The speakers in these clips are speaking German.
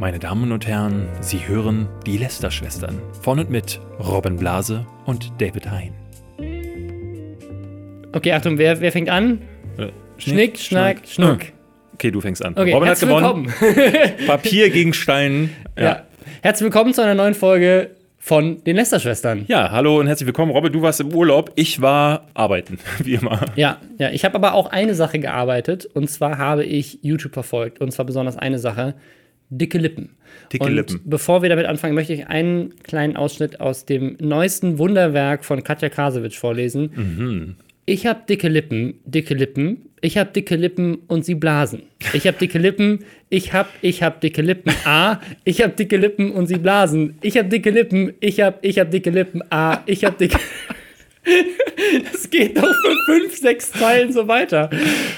Meine Damen und Herren, Sie hören die Lester-Schwestern von und mit Robin Blase und David Hein. Okay, Achtung, wer, wer fängt an? Äh, Schnick, Schnack, Schnuck. Okay, du fängst an. Okay, Robin hat gewonnen. Papier gegen Stein. ja. Ja. Herzlich willkommen zu einer neuen Folge von den Lester-Schwestern. ja, hallo und herzlich willkommen. Robin, du warst im Urlaub. Ich war arbeiten, wie immer. Ja, ja, ich habe aber auch eine Sache gearbeitet und zwar habe ich YouTube verfolgt und zwar besonders eine Sache, dicke Lippen. Dicke und Lippen. bevor wir damit anfangen, möchte ich einen kleinen Ausschnitt aus dem neuesten Wunderwerk von Katja Krasowitsch vorlesen. Mhm. Ich habe dicke Lippen, dicke Lippen. Ich habe dicke Lippen und sie blasen. Ich habe dicke Lippen, ich habe ich hab dicke Lippen. A, ich habe dicke Lippen und sie blasen. Ich habe dicke Lippen, ich habe ich hab dicke Lippen. A, ich habe dicke Das geht noch für fünf, sechs Zeilen so weiter.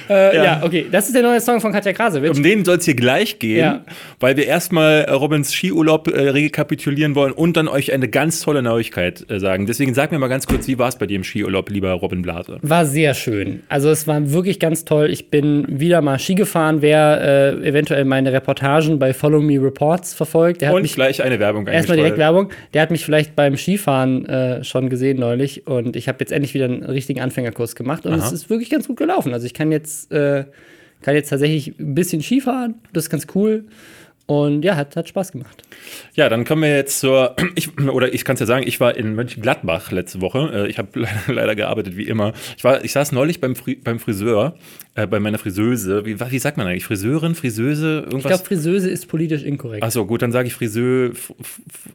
Äh, ja. Ja. okay, das ist der neue Song von Katja Krasowitsch. Um den soll es hier gleich gehen, Ja. weil wir erstmal äh, Robins Skiurlaub äh, rekapitulieren wollen und dann euch eine ganz tolle Neuigkeit äh, sagen. Deswegen sag mir mal ganz kurz, wie war es bei dir im Skiurlaub, lieber Robin Blase? War sehr schön. Also es war wirklich ganz toll. Ich bin wieder mal Ski gefahren. Wer äh, eventuell meine Reportagen bei Follow Me Reports verfolgt, der hat Und mich gleich eine Werbung erstmal direkt. Werbung. Der hat mich vielleicht beim Skifahren äh, schon gesehen neulich und ich habe jetzt endlich wieder einen richtigen Anfängerkurs gemacht und Aha. es ist wirklich ganz gut gelaufen. Also ich kann jetzt äh, kann jetzt tatsächlich ein bisschen Skifahren. Das ist ganz cool. Und ja, hat, hat Spaß gemacht. Ja, dann kommen wir jetzt zur, ich, oder ich kann es ja sagen, ich war in Mönchengladbach letzte Woche. Äh, Ich habe leider, leider gearbeitet, wie immer. Ich, war, ich saß neulich beim, Fri beim Friseur, äh, bei meiner Friseuse. Wie, wie sagt man eigentlich? Friseurin, Friseuse, Ich irgendwas? glaube, Friseuse ist politisch inkorrekt. Achso, gut, dann sage ich Friseur,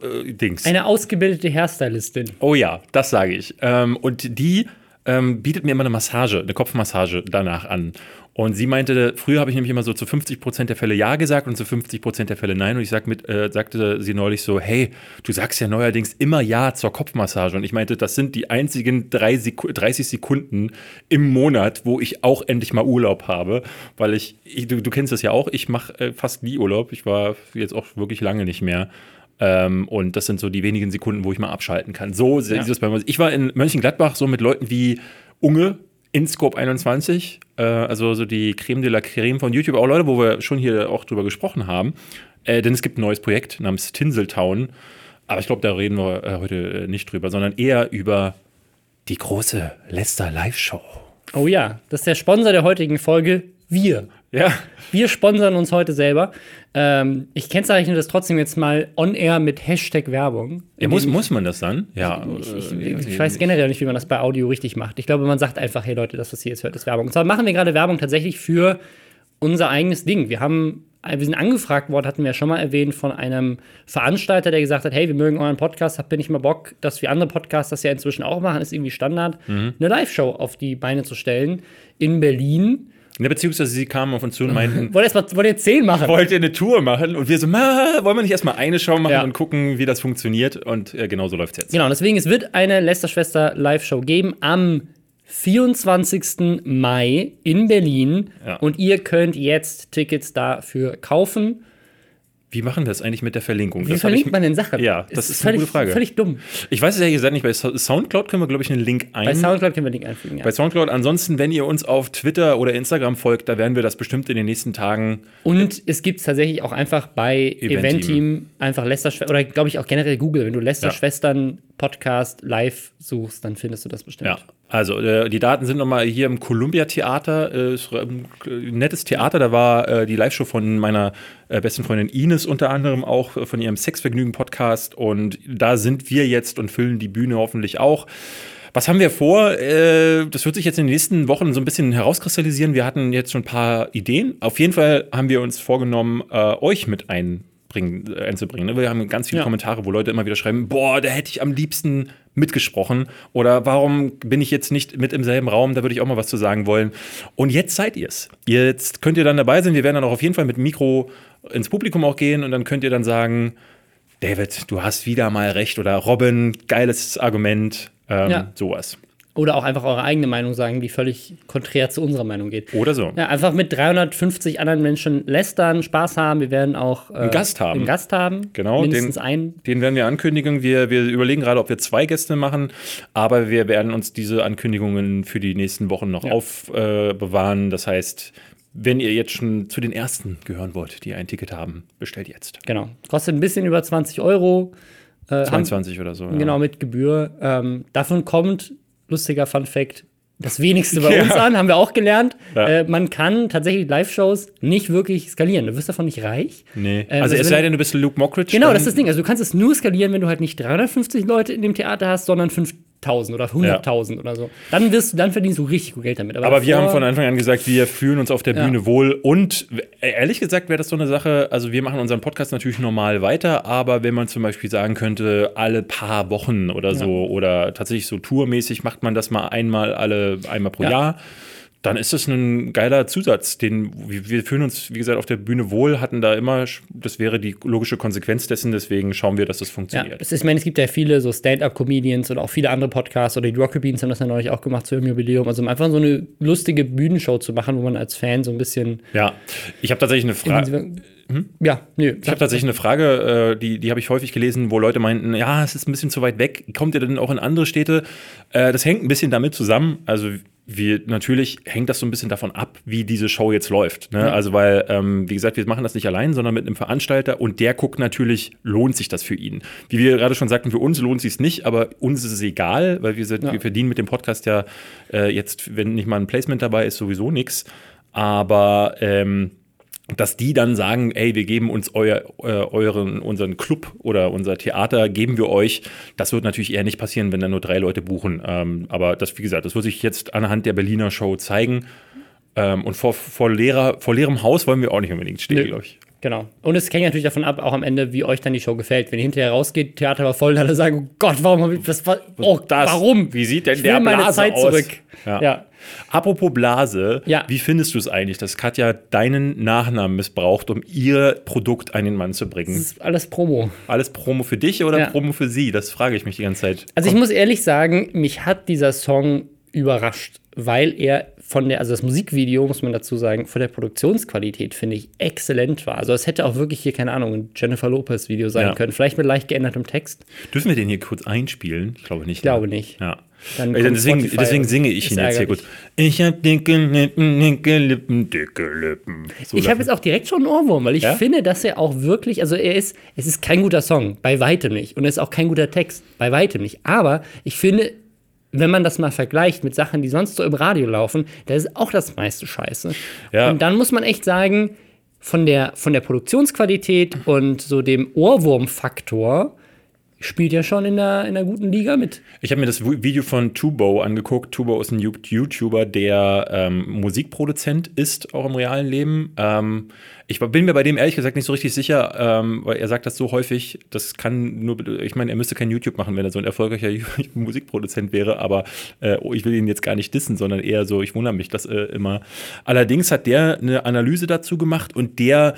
äh, Dings. Eine ausgebildete Hairstylistin. Oh ja, das sage ich. Ähm, und die ähm, bietet mir immer eine Massage, eine Kopfmassage danach an. Und sie meinte, früher habe ich nämlich immer so zu 50 Prozent der Fälle Ja gesagt und zu 50 Prozent der Fälle Nein. Und ich sag mit, äh, sagte sie neulich so, hey, du sagst ja neuerdings immer Ja zur Kopfmassage. Und ich meinte, das sind die einzigen drei Seku 30 Sekunden im Monat, wo ich auch endlich mal Urlaub habe. Weil ich, ich du, du kennst das ja auch, ich mache äh, fast nie Urlaub. Ich war jetzt auch wirklich lange nicht mehr. Ähm, und das sind so die wenigen Sekunden, wo ich mal abschalten kann. So ja. ist es bei mir. Ich war in Mönchengladbach so mit Leuten wie Unge in Scope 21, äh, also so die Creme de la Creme von YouTube, auch Leute, wo wir schon hier auch drüber gesprochen haben. Äh, denn es gibt ein neues Projekt namens Tinseltown. Aber ich glaube, da reden wir äh, heute äh, nicht drüber, sondern eher über die große Lester Live-Show. Oh ja, das ist der Sponsor der heutigen Folge, wir. Ja. Wir sponsern uns heute selber. Ähm, ich kennzeichne das trotzdem jetzt mal on air mit Hashtag Werbung. ja muss, muss man das dann? Ja. Ich, ich, ich weiß generell nicht, wie man das bei Audio richtig macht. Ich glaube, man sagt einfach, hey Leute, das, was ihr jetzt hört, ist Werbung. Und zwar machen wir gerade Werbung tatsächlich für unser eigenes Ding. Wir haben, wir sind angefragt worden, hatten wir ja schon mal erwähnt, von einem Veranstalter, der gesagt hat, hey, wir mögen euren Podcast, habt ihr nicht mal Bock, dass wir andere Podcasts das ja inzwischen auch machen, ist irgendwie Standard, Mhm. eine Live-Show auf die Beine zu stellen in Berlin. Ja, beziehungsweise sie kamen auf uns zu und meinten, Wollt mal, wollt ihr zehn machen? wollt ihr eine Tour machen? Und wir so, "Ma, wollen wir nicht erstmal eine Show machen Ja. und gucken, wie das funktioniert? Und äh, genau so läuft es jetzt. Genau, deswegen, es wird eine Lester-Schwester Live-Show geben am 24. Mai in Berlin. Ja. Und ihr könnt jetzt Tickets dafür kaufen. Wie machen wir das eigentlich mit der Verlinkung? Wie Das verlinkt ich, man denn Sachen? Ja, das ist eine völlig, gute Frage. Völlig dumm. Ich weiß es ja, ihr seid nicht bei Sou- Soundcloud, können wir, glaube ich, einen Link ein. Bei Soundcloud können wir den Link einfügen. Ja. bei Soundcloud. Ansonsten, wenn ihr uns auf Twitter oder Instagram folgt, da werden wir das bestimmt in den nächsten Tagen. Und es gibt tatsächlich auch einfach bei Event-Team. Event-Team einfach Lester-Schwestern, oder glaube ich auch generell Google, wenn du Ja. Lester-Schwestern Podcast live suchst, dann findest du das bestimmt. Ja, also äh, die Daten sind nochmal hier im Columbia Theater. Äh, ist ein äh, nettes Theater. Da war äh, die Live-Show von meiner besten Freundin Ines unter anderem auch von ihrem Sexvergnügen-Podcast. Und da sind wir jetzt und füllen die Bühne hoffentlich auch. Was haben wir vor? Das wird sich jetzt in den nächsten Wochen so ein bisschen herauskristallisieren. Wir hatten jetzt schon ein paar Ideen. Auf jeden Fall haben wir uns vorgenommen, euch mit einbringen, einzubringen. Wir haben ganz viele Ja. Kommentare, wo Leute immer wieder schreiben: Boah, da hätte ich am liebsten mitgesprochen. Oder warum bin ich jetzt nicht mit im selben Raum? Da würde ich auch mal was zu sagen wollen. Und jetzt seid ihr es. Jetzt könnt ihr dann dabei sein. Wir werden dann auch auf jeden Fall mit Mikro ins Publikum auch gehen und dann könnt ihr dann sagen: David, du hast wieder mal recht. Oder Robin, geiles Argument. Ähm, Ja. Sowas. Oder auch einfach eure eigene Meinung sagen, die völlig konträr zu unserer Meinung geht. Oder so. Ja, einfach mit 350 anderen Menschen lästern, Spaß haben. Wir werden auch äh, Einen Gast haben. Einen Gast haben. Genau, Mindestens den- einen. Den werden wir ankündigen. Wir, wir überlegen gerade, ob wir zwei Gäste machen, aber wir werden uns diese Ankündigungen für die nächsten Wochen noch Ja. aufbewahren. das heißt, wenn ihr jetzt schon zu den ersten gehören wollt, die ein Ticket haben, bestellt jetzt. Genau. Kostet ein bisschen über 20 Euro. Äh, 22 haben, oder so. Ja. Genau, mit Gebühr. Ähm, davon kommt, lustiger Fun Fact, das wenigste bei ja. uns an, haben wir auch gelernt. Ja. Äh, man kann tatsächlich Live-Shows nicht wirklich skalieren. Du wirst davon nicht reich. Nee. Ähm, also, es sei denn, du bist Luke Mockridge. Genau, das ist das Ding. Also, du kannst es nur skalieren, wenn du halt nicht 350 Leute in dem Theater hast, sondern 5000. 1000 oder 100.000 ja. oder so. Dann, wirst dann verdienst du richtig gut Geld damit. Aber, Aber wir haben von Anfang an gesagt, wir fühlen uns auf der Bühne ja. wohl. Und äh, ehrlich gesagt wäre das so eine Sache, also wir machen unseren Podcast natürlich normal weiter, aber wenn man zum Beispiel sagen könnte, alle paar Wochen oder so ja. oder tatsächlich so tourmäßig macht man das mal einmal alle einmal pro Jahr dann ist das ein geiler Zusatz. Den, wir fühlen uns, wie gesagt, auf der Bühne wohl, hatten da immer, das wäre die logische Konsequenz dessen, deswegen schauen wir, dass das funktioniert. Ja, ist, ich meine, es gibt ja viele so Stand-up-Comedians oder auch viele andere Podcasts oder die Rocket Beans haben das ja neulich auch gemacht zu ihrem Jubiläum. Also einfach so eine lustige Bühnenshow zu machen, wo man als Fan so ein bisschen. Ja, ich habe tatsächlich eine Frage. Hm? Ja, nö. Ich habe tatsächlich eine Frage, äh, die, die habe ich häufig gelesen, wo Leute meinten, ja, es ist ein bisschen zu weit weg. Kommt ihr denn auch in andere Städte? Äh, das hängt ein bisschen damit zusammen. Also wir, natürlich hängt das so ein bisschen davon ab, wie diese Show jetzt läuft. Ne? Ja. Also, weil, ähm, wie gesagt, wir machen das nicht allein, sondern mit einem Veranstalter und der guckt natürlich, lohnt sich das für ihn. Wie wir gerade schon sagten, für uns lohnt sich es nicht, aber uns ist es egal, weil wir, sind, ja. wir verdienen mit dem Podcast ja äh, jetzt, wenn nicht mal ein Placement dabei ist, sowieso nichts. Aber ähm, dass die dann sagen, ey, wir geben uns euer, äh, euren, unseren Club oder unser Theater, geben wir euch. Das wird natürlich eher nicht passieren, wenn da nur drei Leute buchen. Ähm, aber das, wie gesagt, das wird sich jetzt anhand der Berliner Show zeigen. Ähm, und vor, vor, leerer, vor leerem Haus wollen wir auch nicht unbedingt stehen, glaube ich. Genau. Und es hängt natürlich davon ab, auch am Ende, wie euch dann die Show gefällt. Wenn ihr hinterher rausgeht, Theater war voll, alle sagen, oh Gott, warum habe ich das? Oh, das, warum? Wie sieht denn ich der Blase meine Zeit aus? zurück. Ja. ja. Apropos Blase, ja. wie findest du es eigentlich, dass Katja deinen Nachnamen missbraucht, um ihr Produkt an den Mann zu bringen? Das ist alles Promo. Alles Promo für dich oder ja. Promo für sie? Das frage ich mich die ganze Zeit. Also ich muss ehrlich sagen, mich hat dieser Song überrascht, weil er von der, also das Musikvideo, muss man dazu sagen, von der Produktionsqualität, finde ich, exzellent war. Also es hätte auch wirklich hier, keine Ahnung, ein Jennifer Lopez-Video sein ja. können. Vielleicht mit leicht geändertem Text. Dürfen wir den hier kurz einspielen? Ich glaube nicht. Ich glaube ne? nicht. Ja. Dann deswegen, deswegen singe ich ihn jetzt hier gut. Ich habe dicke Lippen, dicke Lippen, dicke Lippen. So ich habe jetzt auch direkt schon einen Ohrwurm, weil ich ja? finde, dass er auch wirklich, also er ist, es ist kein guter Song, bei weitem nicht. Und es ist auch kein guter Text, bei weitem nicht. Aber ich finde, wenn man das mal vergleicht mit Sachen, die sonst so im Radio laufen, da ist auch das meiste Scheiße. Ja. Und dann muss man echt sagen, von der, von der Produktionsqualität und so dem Ohrwurmfaktor spielt ja schon in der, in der guten Liga mit. Ich habe mir das Video von Tubo angeguckt. Tubo ist ein YouTuber, der ähm, Musikproduzent ist, auch im realen Leben. Ähm, ich bin mir bei dem ehrlich gesagt nicht so richtig sicher, ähm, weil er sagt das so häufig, das kann nur, ich meine, er müsste kein YouTube machen, wenn er so ein erfolgreicher Musikproduzent wäre, aber äh, oh, ich will ihn jetzt gar nicht dissen, sondern eher so, ich wundere mich das äh, immer. Allerdings hat der eine Analyse dazu gemacht und der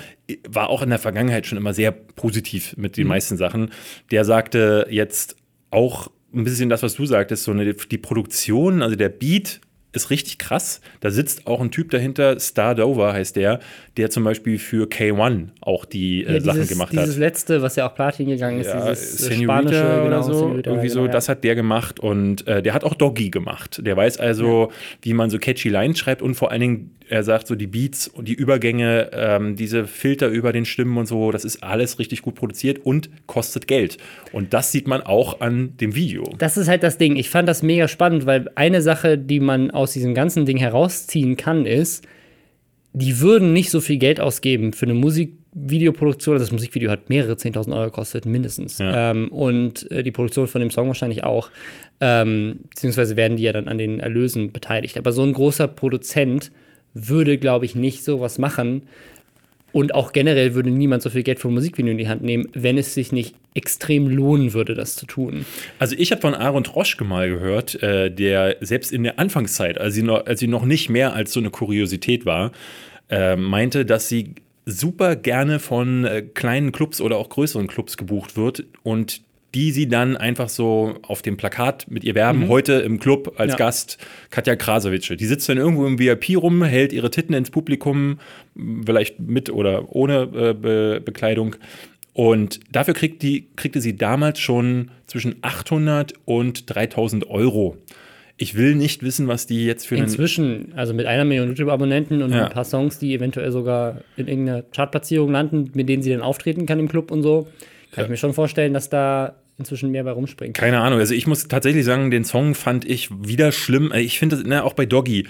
war auch in der Vergangenheit schon immer sehr positiv mit den mhm. meisten Sachen. Der sagte jetzt auch ein bisschen das, was du sagtest, so eine, die Produktion, also der Beat ist richtig krass. Da sitzt auch ein Typ dahinter, Star Dover heißt der, der zum Beispiel für K1 auch die äh, ja, Sachen gemacht dieses hat. Dieses letzte, was ja auch Platin gegangen ist, ja, dieses äh, Senorita spanische oder genau, so, Senorita, irgendwie genau, so, ja. das hat der gemacht und äh, der hat auch Doggy gemacht. Der weiß also, wie man so catchy Lines schreibt und vor allen Dingen er sagt so, die Beats und die Übergänge, ähm, diese Filter über den Stimmen und so, das ist alles richtig gut produziert und kostet Geld. Und das sieht man auch an dem Video. Das ist halt das Ding. Ich fand das mega spannend, weil eine Sache, die man aus diesem ganzen Ding herausziehen kann, ist, die würden nicht so viel Geld ausgeben für eine Musikvideoproduktion. Also das Musikvideo hat mehrere 10.000 Euro gekostet, mindestens. Ja. Ähm, und äh, die Produktion von dem Song wahrscheinlich auch. Ähm, beziehungsweise werden die ja dann an den Erlösen beteiligt. Aber so ein großer Produzent würde, glaube ich, nicht sowas machen. Und auch generell würde niemand so viel Geld für Musikvideo in die Hand nehmen, wenn es sich nicht extrem lohnen würde, das zu tun. Also ich habe von Aaron Troschke mal gehört, äh, der selbst in der Anfangszeit, als sie, noch, als sie noch nicht mehr als so eine Kuriosität war, äh, meinte, dass sie super gerne von äh, kleinen Clubs oder auch größeren Clubs gebucht wird und die sie dann einfach so auf dem Plakat mit ihr werben, mhm. heute im Club als ja. Gast Katja Krasowitsche. Die sitzt dann irgendwo im VIP rum, hält ihre Titten ins Publikum, vielleicht mit oder ohne äh, Be Bekleidung. Und dafür kriegt die, kriegte sie damals schon zwischen 800 und 3000 Euro Ich will nicht wissen, was die jetzt für einen. Inzwischen, also mit einer Million YouTube-Abonnenten und Ja. ein paar Songs, die eventuell sogar in irgendeiner Chartplatzierung landen, mit denen sie dann auftreten kann im Club und so, kann ich mir schon vorstellen, dass da inzwischen mehr bei rumspringt. Keine Ahnung. Also ich muss tatsächlich sagen, den Song fand ich wieder schlimm. Ich finde ne, auch bei Doggy.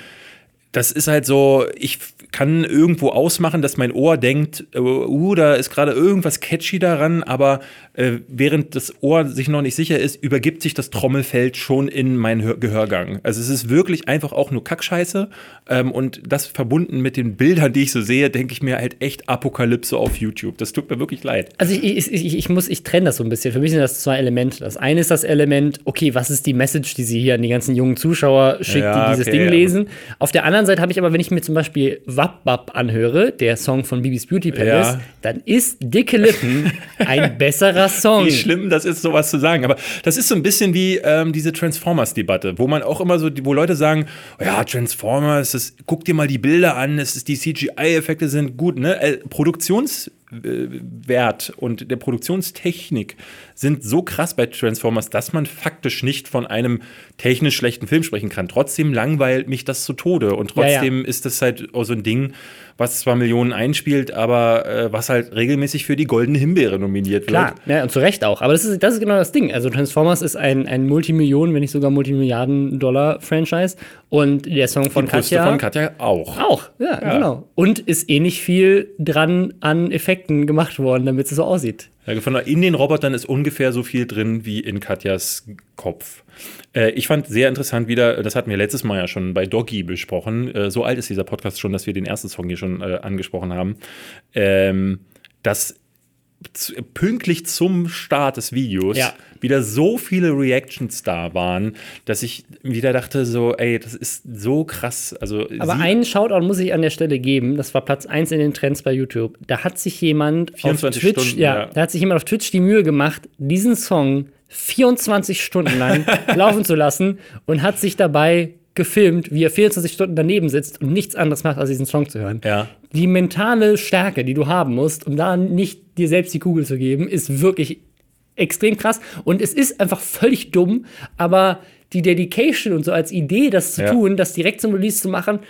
Das ist halt so, ich kann irgendwo ausmachen, dass mein Ohr denkt, äh, uh, da ist gerade irgendwas catchy daran, aber äh, während das Ohr sich noch nicht sicher ist, übergibt sich das Trommelfeld schon in meinen Hör Gehörgang. Also es ist wirklich einfach auch nur Kackscheiße ähm, und das verbunden mit den Bildern, die ich so sehe, denke ich mir halt echt Apokalypse auf YouTube. Das tut mir wirklich leid. Also ich, ich, ich, ich muss, ich trenne das so ein bisschen. Für mich sind das zwei Elemente. Das eine ist das Element, okay, was ist die Message, die sie hier an die ganzen jungen Zuschauer schickt, Ja, die dieses okay, Ding lesen. Auf der anderen Seite habe ich aber, wenn ich mir zum Beispiel Wap Bap anhöre, der Song von Bibis Beauty Palace, Ja. dann ist Dicke Lippen ein besserer Song. Wie schlimm das ist, sowas zu sagen. Aber das ist so ein bisschen wie ähm, diese Transformers-Debatte, wo man auch immer so, wo Leute sagen, oh ja, Transformers, das, guck dir mal die Bilder an, es ist, die CGI-Effekte sind gut, ne? Äh, Produktionswert und der Produktionstechnik sind so krass bei Transformers, dass man faktisch nicht von einem technisch schlechten Film sprechen kann. Trotzdem langweilt mich das zu Tode und Ja, ja. trotzdem ist das halt auch so ein Ding, was zwar Millionen einspielt, aber äh, was halt regelmäßig für die Goldene Himbeere nominiert wird. Klar, ja, und zu Recht auch. Aber das ist, das ist genau das Ding. Also Transformers ist ein, ein Multimillionen, wenn nicht sogar Multimilliarden-Dollar-Franchise. Und der Song von Die Katja. von Katja auch. Auch, ja, genau. Und ist eh nicht viel dran an Effekten gemacht worden, damit es so aussieht. Ja, in den Robotern ist ungefähr so viel drin wie in Katjas Kopf. Äh, ich fand sehr interessant wieder, das hatten wir letztes Mal ja schon bei Doggy besprochen. Äh, so alt ist dieser Podcast schon, dass wir den ersten Song hier schon äh, angesprochen haben. Ähm, dass pünktlich zum Start des Videos Ja. wieder so viele Reactions da waren, dass ich wieder dachte so, ey, das ist so krass. Also Aber einen Shoutout muss ich an der Stelle geben. Das war Platz 1 in den Trends bei YouTube. Da hat sich jemand 24 auf Twitch, Stunden, ja, ja. da hat sich jemand auf Twitch die Mühe gemacht, diesen Song 24 Stunden lang laufen zu lassen und hat sich dabei gefilmt, wie er 24 Stunden daneben sitzt und nichts anderes macht, als diesen Song zu hören. Ja. Die mentale Stärke, die du haben musst, um da nicht dir selbst die Kugel zu geben, ist wirklich extrem krass. Und es ist einfach völlig dumm, aber die Dedication und so als Idee, das zu Ja. tun, das direkt zum Release zu machen,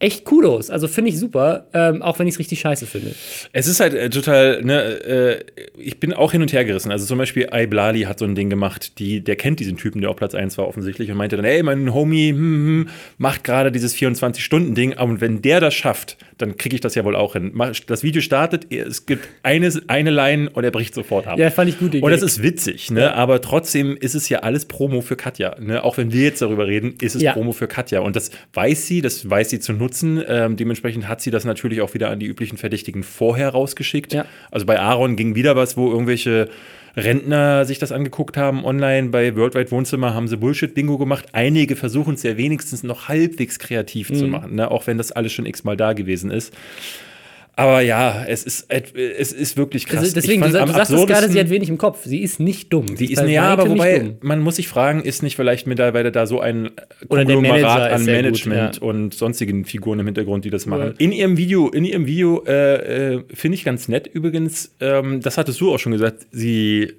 echt Kudos. Also finde ich super, ähm, auch wenn ich es richtig scheiße finde. Es ist halt äh, total, ne, äh, ich bin auch hin und her gerissen. Also zum Beispiel Iblali hat so ein Ding gemacht, die, der kennt diesen Typen, der auf Platz 1 war offensichtlich und meinte dann, ey, mein Homie hm, hm, macht gerade dieses 24-Stunden-Ding und wenn der das schafft, dann kriege ich das ja wohl auch hin. Das Video startet, es gibt eine, eine Line und er bricht sofort ab. Ja, fand ich gut. Und das ist witzig, ne? aber trotzdem ist es ja alles Promo für Katja. Ne? Auch wenn wir jetzt darüber reden, ist es Ja. Promo für Katja. Und das weiß sie, das weiß sie zu nutzen. Ähm, dementsprechend hat sie das natürlich auch wieder an die üblichen Verdächtigen vorher rausgeschickt. Ja. Also bei Aaron ging wieder was, wo irgendwelche Rentner sich das angeguckt haben online. Bei Worldwide Wohnzimmer haben sie Bullshit-Bingo gemacht. Einige versuchen es ja wenigstens noch halbwegs kreativ Mhm. zu machen, ne? auch wenn das alles schon x-mal da gewesen ist. Aber ja, es ist, es ist wirklich krass. Also deswegen, du, fand du sagst es gerade, sie hat wenig im Kopf. Sie ist nicht dumm. die ist bei ja, aber wobei, dumm. man muss sich fragen, ist nicht vielleicht mittlerweile da so ein Konglomerat ist an sehr gut, Management ja. und sonstigen Figuren im Hintergrund, die das machen. Ja. In ihrem Video, in ihrem Video äh, äh, finde ich ganz nett übrigens, ähm, das hattest du auch schon gesagt, sie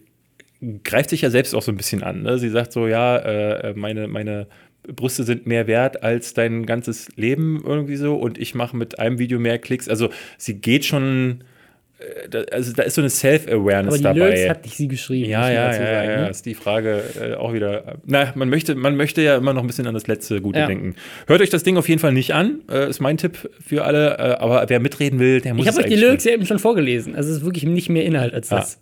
greift sich ja selbst auch so ein bisschen an. Ne? Sie sagt so, ja, äh, meine, meine Brüste sind mehr wert als dein ganzes Leben irgendwie so und ich mache mit einem Video mehr Klicks. Also sie geht schon, äh, also da ist so eine Self-Awareness dabei. Lyrics hat nicht sie geschrieben. Ja, ja, ja, sagen, ja, ne? ist die Frage äh, auch wieder. Na, man möchte, man möchte ja immer noch ein bisschen an das letzte Gute Ja. denken. Hört euch das Ding auf jeden Fall nicht an, äh, ist mein Tipp für alle. Äh, aber wer mitreden will, der muss Ich habe euch die Lyrics ja eben schon vorgelesen. Also es ist wirklich nicht mehr Inhalt als das.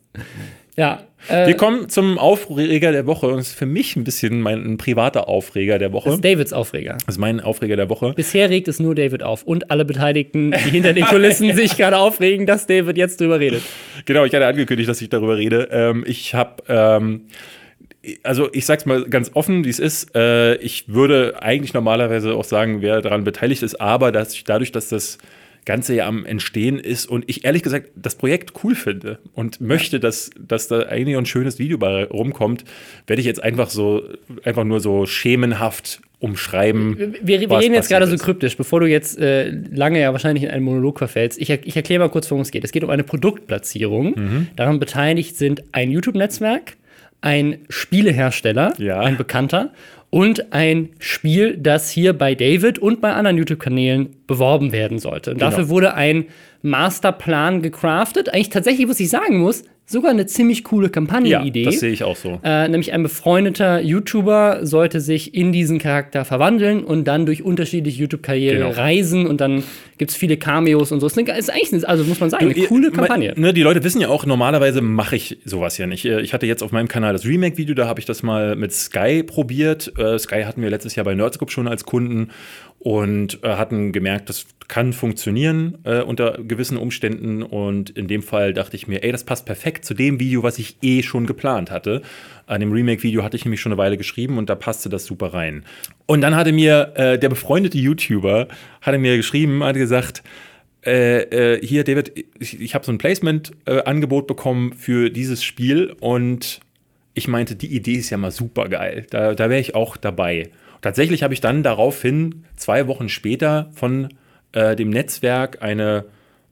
Ja. Äh, Wir kommen zum Aufreger der Woche. Und das ist für mich ein bisschen mein ein privater Aufreger der Woche. das ist Davids Aufreger. Das ist mein Aufreger der Woche. Bisher regt es nur David auf und alle Beteiligten, die hinter den Kulissen sich gerade aufregen, dass David jetzt drüber redet. Genau, ich hatte angekündigt, dass ich darüber rede. Ähm, ich habe, ähm, also ich sag's mal ganz offen, wie es ist. Äh, ich würde eigentlich normalerweise auch sagen, wer daran beteiligt ist, aber dass ich, dadurch, dass das Ganze ja am Entstehen ist und ich ehrlich gesagt das Projekt cool finde und möchte, dass, dass da eigentlich ein schönes Video bei rumkommt, werde ich jetzt einfach so, einfach nur so schemenhaft umschreiben. Wir, wir reden jetzt gerade so ist. kryptisch, bevor du jetzt äh, lange ja wahrscheinlich in einen Monolog verfällst. Ich, ich erkläre mal kurz, worum es geht. Es geht um eine Produktplatzierung. Mhm. Daran beteiligt sind ein YouTube-Netzwerk, ein Spielehersteller, Ja. ein Bekannter und ein Spiel, das hier bei David und bei anderen YouTube-Kanälen beworben werden sollte. Und Genau. dafür wurde ein Masterplan gecraftet. Eigentlich tatsächlich, was ich sagen muss, sogar eine ziemlich coole Ja, Kampagnenidee. das sehe ich auch so. Äh, nämlich ein befreundeter YouTuber sollte sich in diesen Charakter verwandeln und dann durch unterschiedliche YouTube-Karriere Genau. reisen und dann gibt es viele Cameos und so. Ist, eine, ist eigentlich, eine, also muss man sagen, eine coole Kampagne. Ne, die Leute wissen ja auch, normalerweise mache ich sowas ja nicht. Äh, Ich hatte jetzt auf meinem Kanal das Remake-Video, da habe ich das mal mit Sky probiert. Äh, Sky hatten wir letztes Jahr bei Nerdscope schon als Kunden und äh, hatten gemerkt, das kann funktionieren äh, unter gewissen Umständen. Und in dem Fall dachte ich mir, ey, das passt perfekt zu dem Video, was ich eh schon geplant hatte. An dem Remake-Video hatte ich nämlich schon eine Weile geschrieben und da passte das super rein. Und dann hatte mir äh, der befreundete YouTuber, hatte mir geschrieben, hatte gesagt, äh, äh, hier, David, ich, ich habe so ein Placement-Angebot bekommen für dieses Spiel und ich meinte, die Idee ist ja mal super geil. Da, da wäre ich auch dabei. Tatsächlich habe ich dann daraufhin zwei Wochen später von äh, dem Netzwerk eine,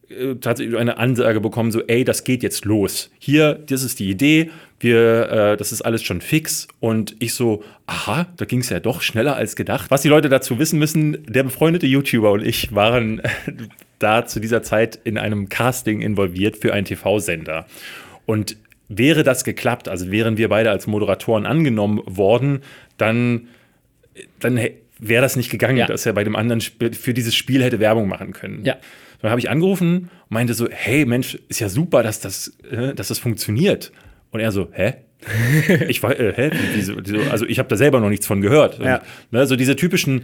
äh, tatsächlich eine Ansage bekommen, so, ey, das geht jetzt los. Hier, das ist die Idee, wir, äh, das ist alles schon fix. Und ich so, aha, da ging es ja doch schneller als gedacht. Was die Leute dazu wissen müssen, der befreundete YouTuber und ich waren da zu dieser Zeit in einem Casting involviert für einen TV-Sender. Und wäre das geklappt, also wären wir beide als Moderatoren angenommen worden, dann, dann wäre das nicht gegangen, Ja. dass er bei dem anderen Sp für dieses Spiel hätte Werbung machen können. Ja. Dann habe ich angerufen und meinte so, hey Mensch, ist ja super, dass das, äh, dass das funktioniert. Und er so, hä? ich war, äh, hä? Wieso, wieso? Also ich habe da selber noch nichts von gehört. Ja. Und, ne, so diese typischen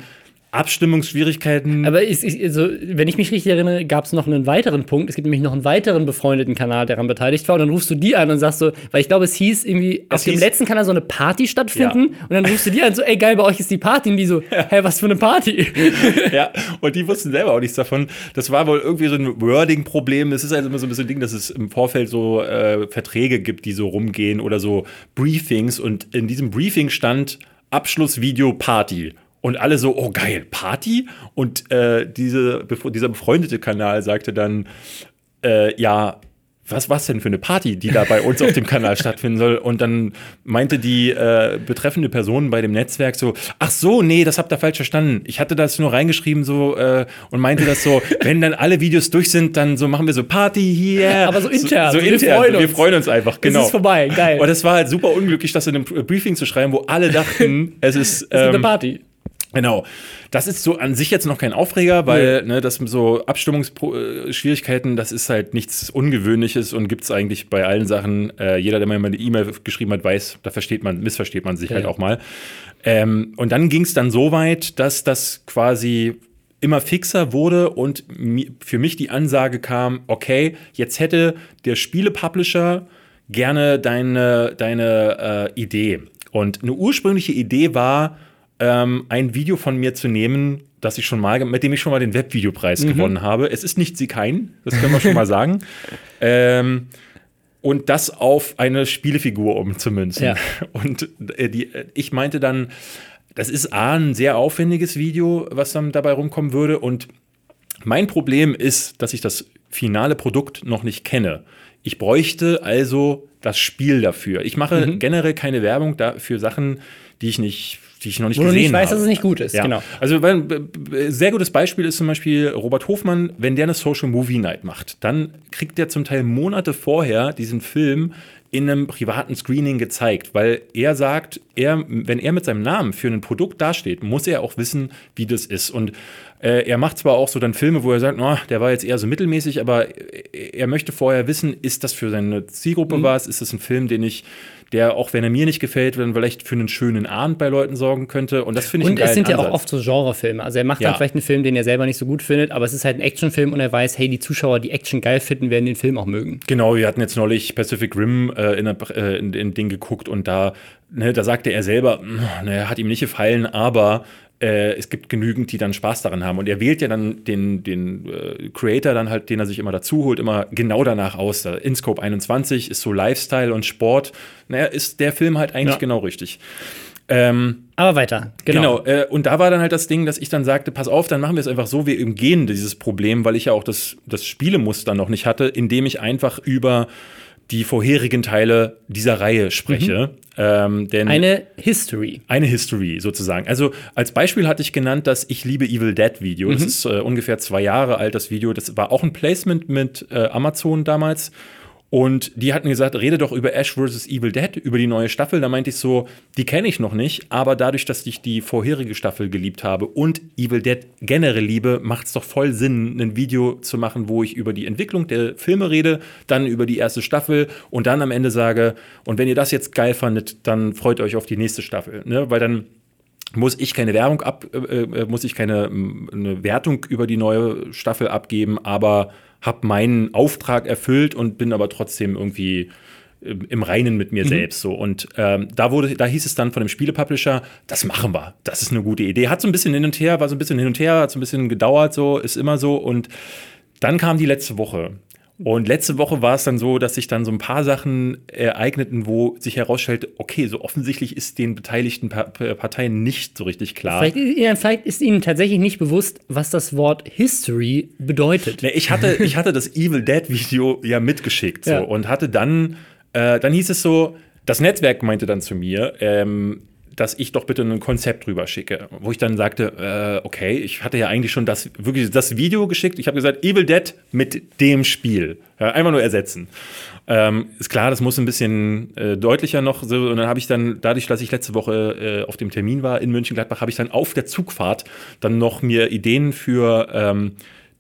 Abstimmungsschwierigkeiten. Aber ist, ist, also, wenn ich mich richtig erinnere, gab es noch einen weiteren Punkt. Es gibt nämlich noch einen weiteren befreundeten Kanal, der daran beteiligt war. Und dann rufst du die an und sagst so, weil ich glaube, es hieß irgendwie, auf dem hieß- letzten Kanal so eine Party stattfinden. Und dann rufst du die an so, ey geil, bei euch ist die Party. Und die so, hä, was für eine Party? ja, und die wussten selber auch nichts davon. Das war wohl irgendwie so ein Wording-Problem. Es ist also immer so ein bisschen Ding, dass es im Vorfeld so äh, Verträge gibt, die so rumgehen oder so Briefings. Und in diesem Briefing stand Abschlussvideo Party. Und alle so, oh geil, Party? Und äh, diese, dieser befreundete Kanal sagte dann, äh, ja, was was denn für eine Party, die da bei uns auf dem Kanal stattfinden soll? Und dann meinte die äh, betreffende Person bei dem Netzwerk so, ach so, nee, das habt ihr falsch verstanden. Ich hatte das nur reingeschrieben so äh, und meinte das so, wenn dann alle Videos durch sind, dann so machen wir so Party hier. Aber so intern, So, so wir intern. freuen wir uns. freuen uns einfach, genau. ist vorbei, geil. Und es war halt super unglücklich, das in einem Briefing zu schreiben, wo alle dachten, es ist, Das ist eine ähm, Party. Genau. Das ist so an sich jetzt noch kein Aufreger, weil ne, das so Abstimmungsschwierigkeiten, das ist halt nichts Ungewöhnliches und gibt es eigentlich bei allen Sachen. Äh, jeder, der mal eine E-Mail geschrieben hat, weiß, da versteht man, missversteht man sich Ja, halt auch mal. Ähm, und dann ging es dann so weit, dass das quasi immer fixer wurde und für mich die Ansage kam, okay, jetzt hätte der Spiele-Publisher gerne deine, deine äh, Idee. Und eine ursprüngliche Idee war, ähm, ein Video von mir zu nehmen, das ich schon mal, mit dem ich schon mal den Webvideopreis gewonnen habe. Es ist nicht Sie kein, das können wir schon mal sagen. Ähm, und das auf eine Spielefigur umzumünzen. Ja. Und äh, die, äh, ich meinte dann, das ist A, ein sehr aufwendiges Video, was dann dabei rumkommen würde. Und mein Problem ist, dass ich das finale Produkt noch nicht kenne. Ich bräuchte also das Spiel dafür. Ich mache Mhm. generell keine Werbung für Sachen, die ich nicht, die ich noch nicht Wo gesehen nicht weißt, habe. dass es nicht gut ist. Ja. Genau. Also b- b- sehr gutes Beispiel ist zum Beispiel Robert Hofmann, wenn der eine Social Movie Night macht, dann kriegt der zum Teil Monate vorher diesen Film in einem privaten Screening gezeigt, weil er sagt, er, wenn er mit seinem Namen für ein Produkt dasteht, muss er auch wissen, wie das ist. Und äh, er macht zwar auch so dann Filme, wo er sagt, oh, der war jetzt eher so mittelmäßig, aber er möchte vorher wissen, ist das für seine Zielgruppe Mhm. was? Ist das ein Film, den ich, der auch wenn er mir nicht gefällt, dann vielleicht für einen schönen Abend bei Leuten sorgen könnte? Und das finde ich Und es sind ja geilen auch Ansatz. oft so Genrefilme. Also er macht Ja. dann vielleicht einen Film, den er selber nicht so gut findet, aber es ist halt ein Actionfilm und er weiß, hey, die Zuschauer, die Action geil finden, werden den Film auch mögen. Genau, wir hatten jetzt neulich Pacific Rim äh, in, äh, in, in Ding geguckt und da, ne, da sagte er selber, "Mm, ne, hat ihm nicht gefallen, aber äh, es gibt genügend, die dann Spaß daran haben. Und er wählt ja dann den, den äh, Creator dann halt, den er sich immer dazu holt, immer genau danach aus. Da InScope 21 ist so Lifestyle und Sport. Naja, ist der Film halt eigentlich Ja. genau richtig. Ähm, Aber weiter. Genau, äh, und da war dann halt das Ding, dass ich dann sagte, pass auf, dann machen wir es einfach so, wir umgehen dieses Problem, weil ich ja auch das, das Spielemuster noch nicht hatte, indem ich einfach über die vorherigen Teile dieser Reihe spreche. Mhm. Ähm, denn Eine History. eine History sozusagen. Also als Beispiel hatte ich genannt das Ich liebe Evil Dead Video. Das ist äh, ungefähr zwei Jahre alt, das Video. Das war auch ein Placement mit äh, Amazon damals. Und die hatten gesagt, rede doch über Ash vs. Evil Dead, über die neue Staffel. Da meinte ich so, die kenne ich noch nicht, aber dadurch, dass ich die vorherige Staffel geliebt habe und Evil Dead generell liebe, macht es doch voll Sinn, ein Video zu machen, wo ich über die Entwicklung der Filme rede, dann über die erste Staffel und dann am Ende sage, und wenn ihr das jetzt geil fandet, dann freut euch auf die nächste Staffel. Ne? Weil dann muss ich keine Werbung ab, äh, äh, muss ich keine eine Wertung über die neue Staffel abgeben, aber habe meinen Auftrag erfüllt und bin aber trotzdem irgendwie im im Reinen mit mir selbst so. Und ähm, da wurde da hieß es dann von dem Spielepublisher das machen wir. Das ist eine gute Idee. Hat so ein bisschen hin und her war so ein bisschen hin und her hat so ein bisschen gedauert so ist immer so. Und dann kam die letzte Woche und letzte Woche war es dann so, dass sich dann so ein paar Sachen ereigneten, wo sich herausstellte, okay, so offensichtlich ist den beteiligten pa Pa- Parteien nicht so richtig klar. Vielleicht, ist- vielleicht ist Ihnen tatsächlich nicht bewusst, was das Wort History bedeutet. Ich hatte, ich hatte das Evil Dead Video ja mitgeschickt so, Ja. und hatte dann, äh, dann hieß es so, das Netzwerk meinte dann zu mir, ähm, dass ich doch bitte ein Konzept drüber schicke. Wo ich dann sagte, äh, okay, ich hatte ja eigentlich schon das wirklich das Video geschickt. Ich habe gesagt, Evil Dead mit dem Spiel. Ja, einfach nur ersetzen. Ähm, ist klar, das muss ein bisschen äh, deutlicher noch. So, und dann habe ich dann, dadurch, dass ich letzte Woche äh, auf dem Termin war in München-Gladbach, habe ich dann auf der Zugfahrt dann noch mir Ideen für ähm,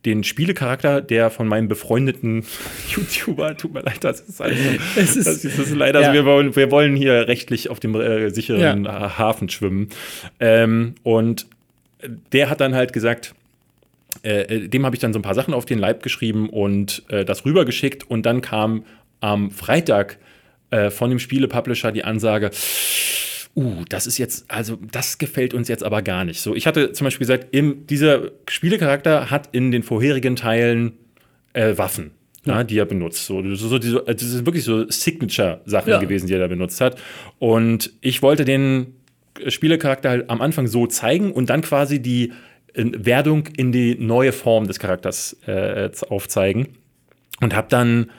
den Spielecharakter, der von meinem befreundeten YouTuber, tut mir leid, das ist, also, Es ist- das ist, das ist leider, ja. also wir, wollen, wir wollen hier rechtlich auf dem äh, sicheren Hafen schwimmen. Ähm, und der hat dann halt gesagt, äh, äh, dem habe ich dann so ein paar Sachen auf den Leib geschrieben und äh, das rübergeschickt. Und dann kam am Freitag äh, von dem Spiele-Publisher die Ansage, uh, das ist jetzt, also das gefällt uns jetzt aber gar nicht. So, ich hatte zum Beispiel gesagt, im, dieser Spielecharakter hat in den vorherigen Teilen äh, Waffen. Ja, die er benutzt. So, so, diese, das ist wirklich so Signature-Sachen Ja. gewesen, die er da benutzt hat. Und ich wollte den Spielecharakter halt am Anfang so zeigen und dann quasi die äh, Werdung in die neue Form des Charakters äh, aufzeigen. Und habe dann,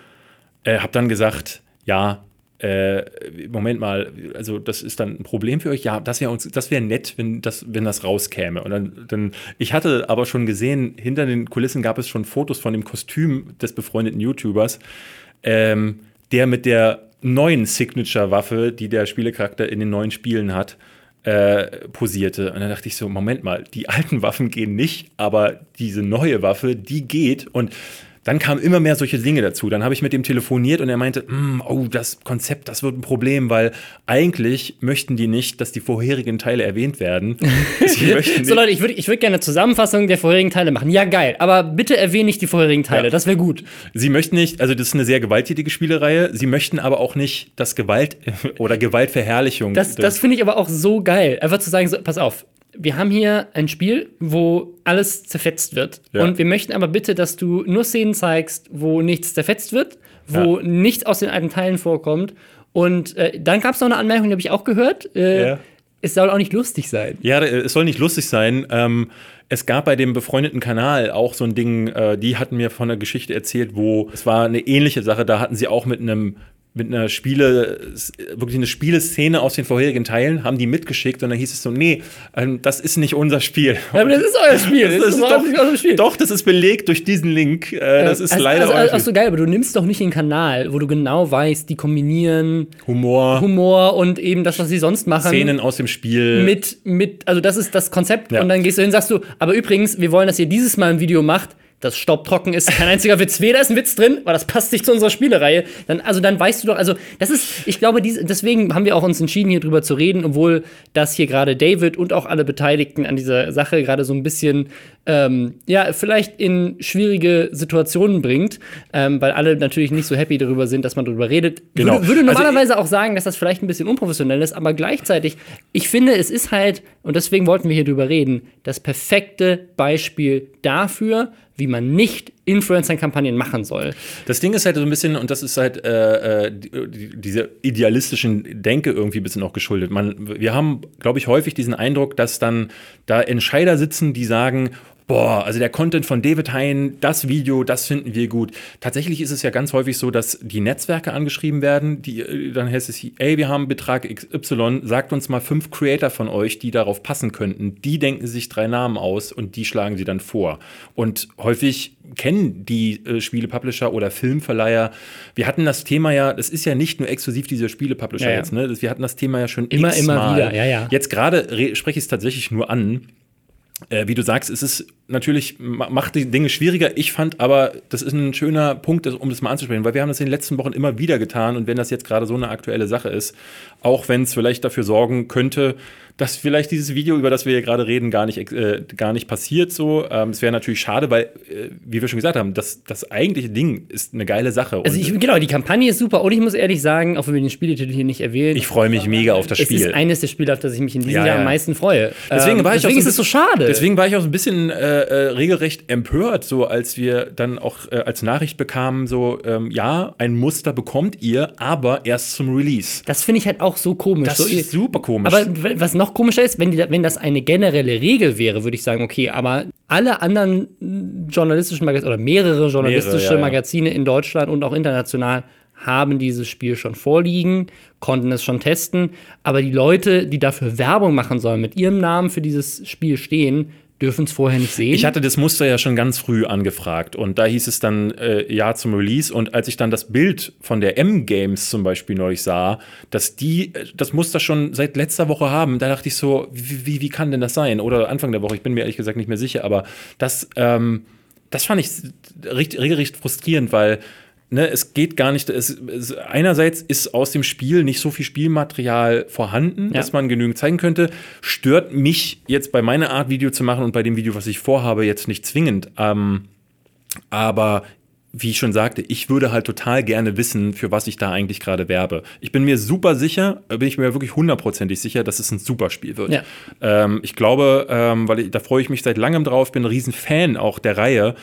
äh, hab dann gesagt, ja, äh, Moment mal, also das ist dann ein Problem für euch. Ja, das wäre uns, das wäre nett, wenn das, wenn das rauskäme. Und dann, dann, ich hatte aber schon gesehen, hinter den Kulissen gab es schon Fotos von dem Kostüm des befreundeten YouTubers, ähm, der mit der neuen Signature-Waffe, die der Spielecharakter in den neuen Spielen hat, äh, posierte. Und dann dachte ich so, Moment mal, die alten Waffen gehen nicht, aber diese neue Waffe, die geht. Und dann kamen immer mehr solche Dinge dazu. Dann habe ich mit dem telefoniert und er meinte, "Mm, oh, das Konzept, das wird ein Problem, weil eigentlich möchten die nicht, dass die vorherigen Teile erwähnt werden. So Leute, ich würde ich würd gerne eine Zusammenfassung der vorherigen Teile machen. Ja, geil. Aber bitte erwähne nicht die vorherigen Teile. Ja. Das wäre gut. sie möchten nicht, also das ist eine sehr gewalttätige Spielereihe, sie möchten aber auch nicht, dass Gewalt oder Gewaltverherrlichung. Das, das finde ich aber auch so geil. Einfach zu sagen, so, pass auf, wir haben hier ein Spiel, wo alles zerfetzt wird. Ja. Und wir möchten aber bitte, dass du nur Szenen zeigst, wo nichts zerfetzt wird, wo nichts aus den alten Teilen vorkommt. Und äh, dann gab es noch eine Anmerkung, die habe ich auch gehört. Äh, Ja. Es soll auch nicht lustig sein. Ja, äh, es soll nicht lustig sein. Ähm, es gab bei dem befreundeten Kanal auch so ein Ding, äh, die hatten mir von einer Geschichte erzählt, wo es war eine ähnliche Sache, da hatten sie auch mit einem mit einer Spiele, wirklich eine Spieleszene aus den vorherigen Teilen, haben die mitgeschickt und dann hieß es so, nee, ähm, das ist nicht unser Spiel. Ja, aber das ist euer Spiel. Das ist überhaupt nicht doch, euer Spiel. doch, das ist belegt durch diesen Link. Äh, das ist also, leider also, euer also, Spiel. so geil, aber du nimmst doch nicht den Kanal, wo du genau weißt, die kombinieren Humor, Humor und eben das, was sie sonst machen. Szenen aus dem Spiel. mit, mit, also das ist das Konzept. Ja. Und dann gehst du hin und sagst du, aber übrigens, wir wollen, dass ihr dieses Mal ein Video macht, das staubtrocken ist, kein einziger Witz. Weder ist ein Witz drin, weil das passt nicht zu unserer Spielereihe. Dann, also dann weißt du doch, also das ist, ich glaube, dies, deswegen haben wir auch uns entschieden, hier drüber zu reden, obwohl das hier gerade David und auch alle Beteiligten an dieser Sache gerade so ein bisschen, ähm, ja, vielleicht in schwierige Situationen bringt, ähm, weil alle natürlich nicht so happy darüber sind, dass man darüber redet. Genau. Würde, würde Also normalerweise auch sagen, dass das vielleicht ein bisschen unprofessionell ist, aber gleichzeitig, ich finde, es ist halt, und deswegen wollten wir hier drüber reden, das perfekte Beispiel dafür, wie man nicht Influencer-Kampagnen machen soll. Das Ding ist halt so ein bisschen, und das ist halt äh, äh, die, die, dieser idealistischen Denke irgendwie ein bisschen auch geschuldet. Man, wir haben, glaube ich, häufig diesen Eindruck, dass dann da Entscheider sitzen, die sagen, boah, also der Content von David Hein, das Video, das finden wir gut. Tatsächlich ist es ja ganz häufig so, dass die Netzwerke angeschrieben werden, die, äh, dann heißt es, ey, wir haben Betrag XY, sagt uns mal fünf Creator von euch, die darauf passen könnten. Die denken sich drei Namen aus und die schlagen sie dann vor. Und häufig kennen die äh, Spiele-Publisher oder Filmverleiher. Wir hatten das Thema ja, das ist ja nicht nur exklusiv diese Spiele-Publisher Ja, ja. jetzt, ne? Wir hatten das Thema ja schon Immer, immer wieder, ja, ja. Jetzt gerade re- spreche ich es tatsächlich nur an. Äh, wie du sagst, es ist natürlich, ma- macht die Dinge schwieriger. Ich fand aber, das ist ein schöner Punkt, um das mal anzusprechen, weil wir haben das in den letzten Wochen immer wieder getan und wenn das jetzt gerade so eine aktuelle Sache ist, auch wenn es vielleicht dafür sorgen könnte, dass vielleicht dieses Video, über das wir hier gerade reden, gar nicht, äh, gar nicht passiert so. Ähm, Es wäre natürlich schade, weil, äh, wie wir schon gesagt haben, das, das eigentliche Ding ist eine geile Sache. Also ich, genau, die Kampagne ist super und ich muss ehrlich sagen, auch wenn wir den Spieletitel hier nicht erwähnen, ich freue mich mega auf das es Spiel. ist eines der Spiele, auf das ich mich in diesem Ja, Jahr ja. am meisten freue. Deswegen Ähm, war ich deswegen auch ist es so schade. Deswegen war ich auch so ein bisschen äh, äh, regelrecht empört, so als wir dann auch äh, als Nachricht bekamen, so ähm, ja, ein Muster bekommt ihr, aber erst zum Release. das finde ich halt auch so komisch. Das so, ist super komisch. Aber was noch komischer ist, wenn, die, wenn das eine generelle Regel wäre, würde ich sagen, okay, aber alle anderen journalistischen Magazine oder mehrere journalistische ja, ja. Magazine in Deutschland und auch international haben dieses Spiel schon vorliegen, konnten es schon testen, aber die Leute, die dafür Werbung machen sollen, mit ihrem Namen für dieses Spiel stehen, dürfen es vorher nicht sehen. Ich hatte das Muster ja schon ganz früh angefragt und da hieß es dann äh, ja zum Release und als ich dann das Bild von der M-Games zum Beispiel neulich sah, dass die äh, das Muster schon seit letzter Woche haben, da dachte ich so, wie, wie, wie kann denn das sein? Oder Anfang der Woche, ich bin mir ehrlich gesagt nicht mehr sicher, aber das, ähm, das fand ich regelrecht frustrierend, weil ne, es geht gar nicht. Es, es, einerseits ist aus dem Spiel nicht so viel Spielmaterial vorhanden, Ja. dass man genügend zeigen könnte. Stört mich jetzt bei meiner Art, Video zu machen und bei dem Video, was ich vorhabe, jetzt nicht zwingend. Ähm, aber wie ich schon sagte, ich würde halt total gerne wissen, für was ich da eigentlich gerade werbe. Ich bin mir super sicher, äh, bin ich mir wirklich hundertprozentig sicher, dass es ein super Spiel wird. Ja. Ähm, ich glaube, ähm, weil ich, da freue ich mich seit langem drauf, bin ein riesen Fan auch der Reihe.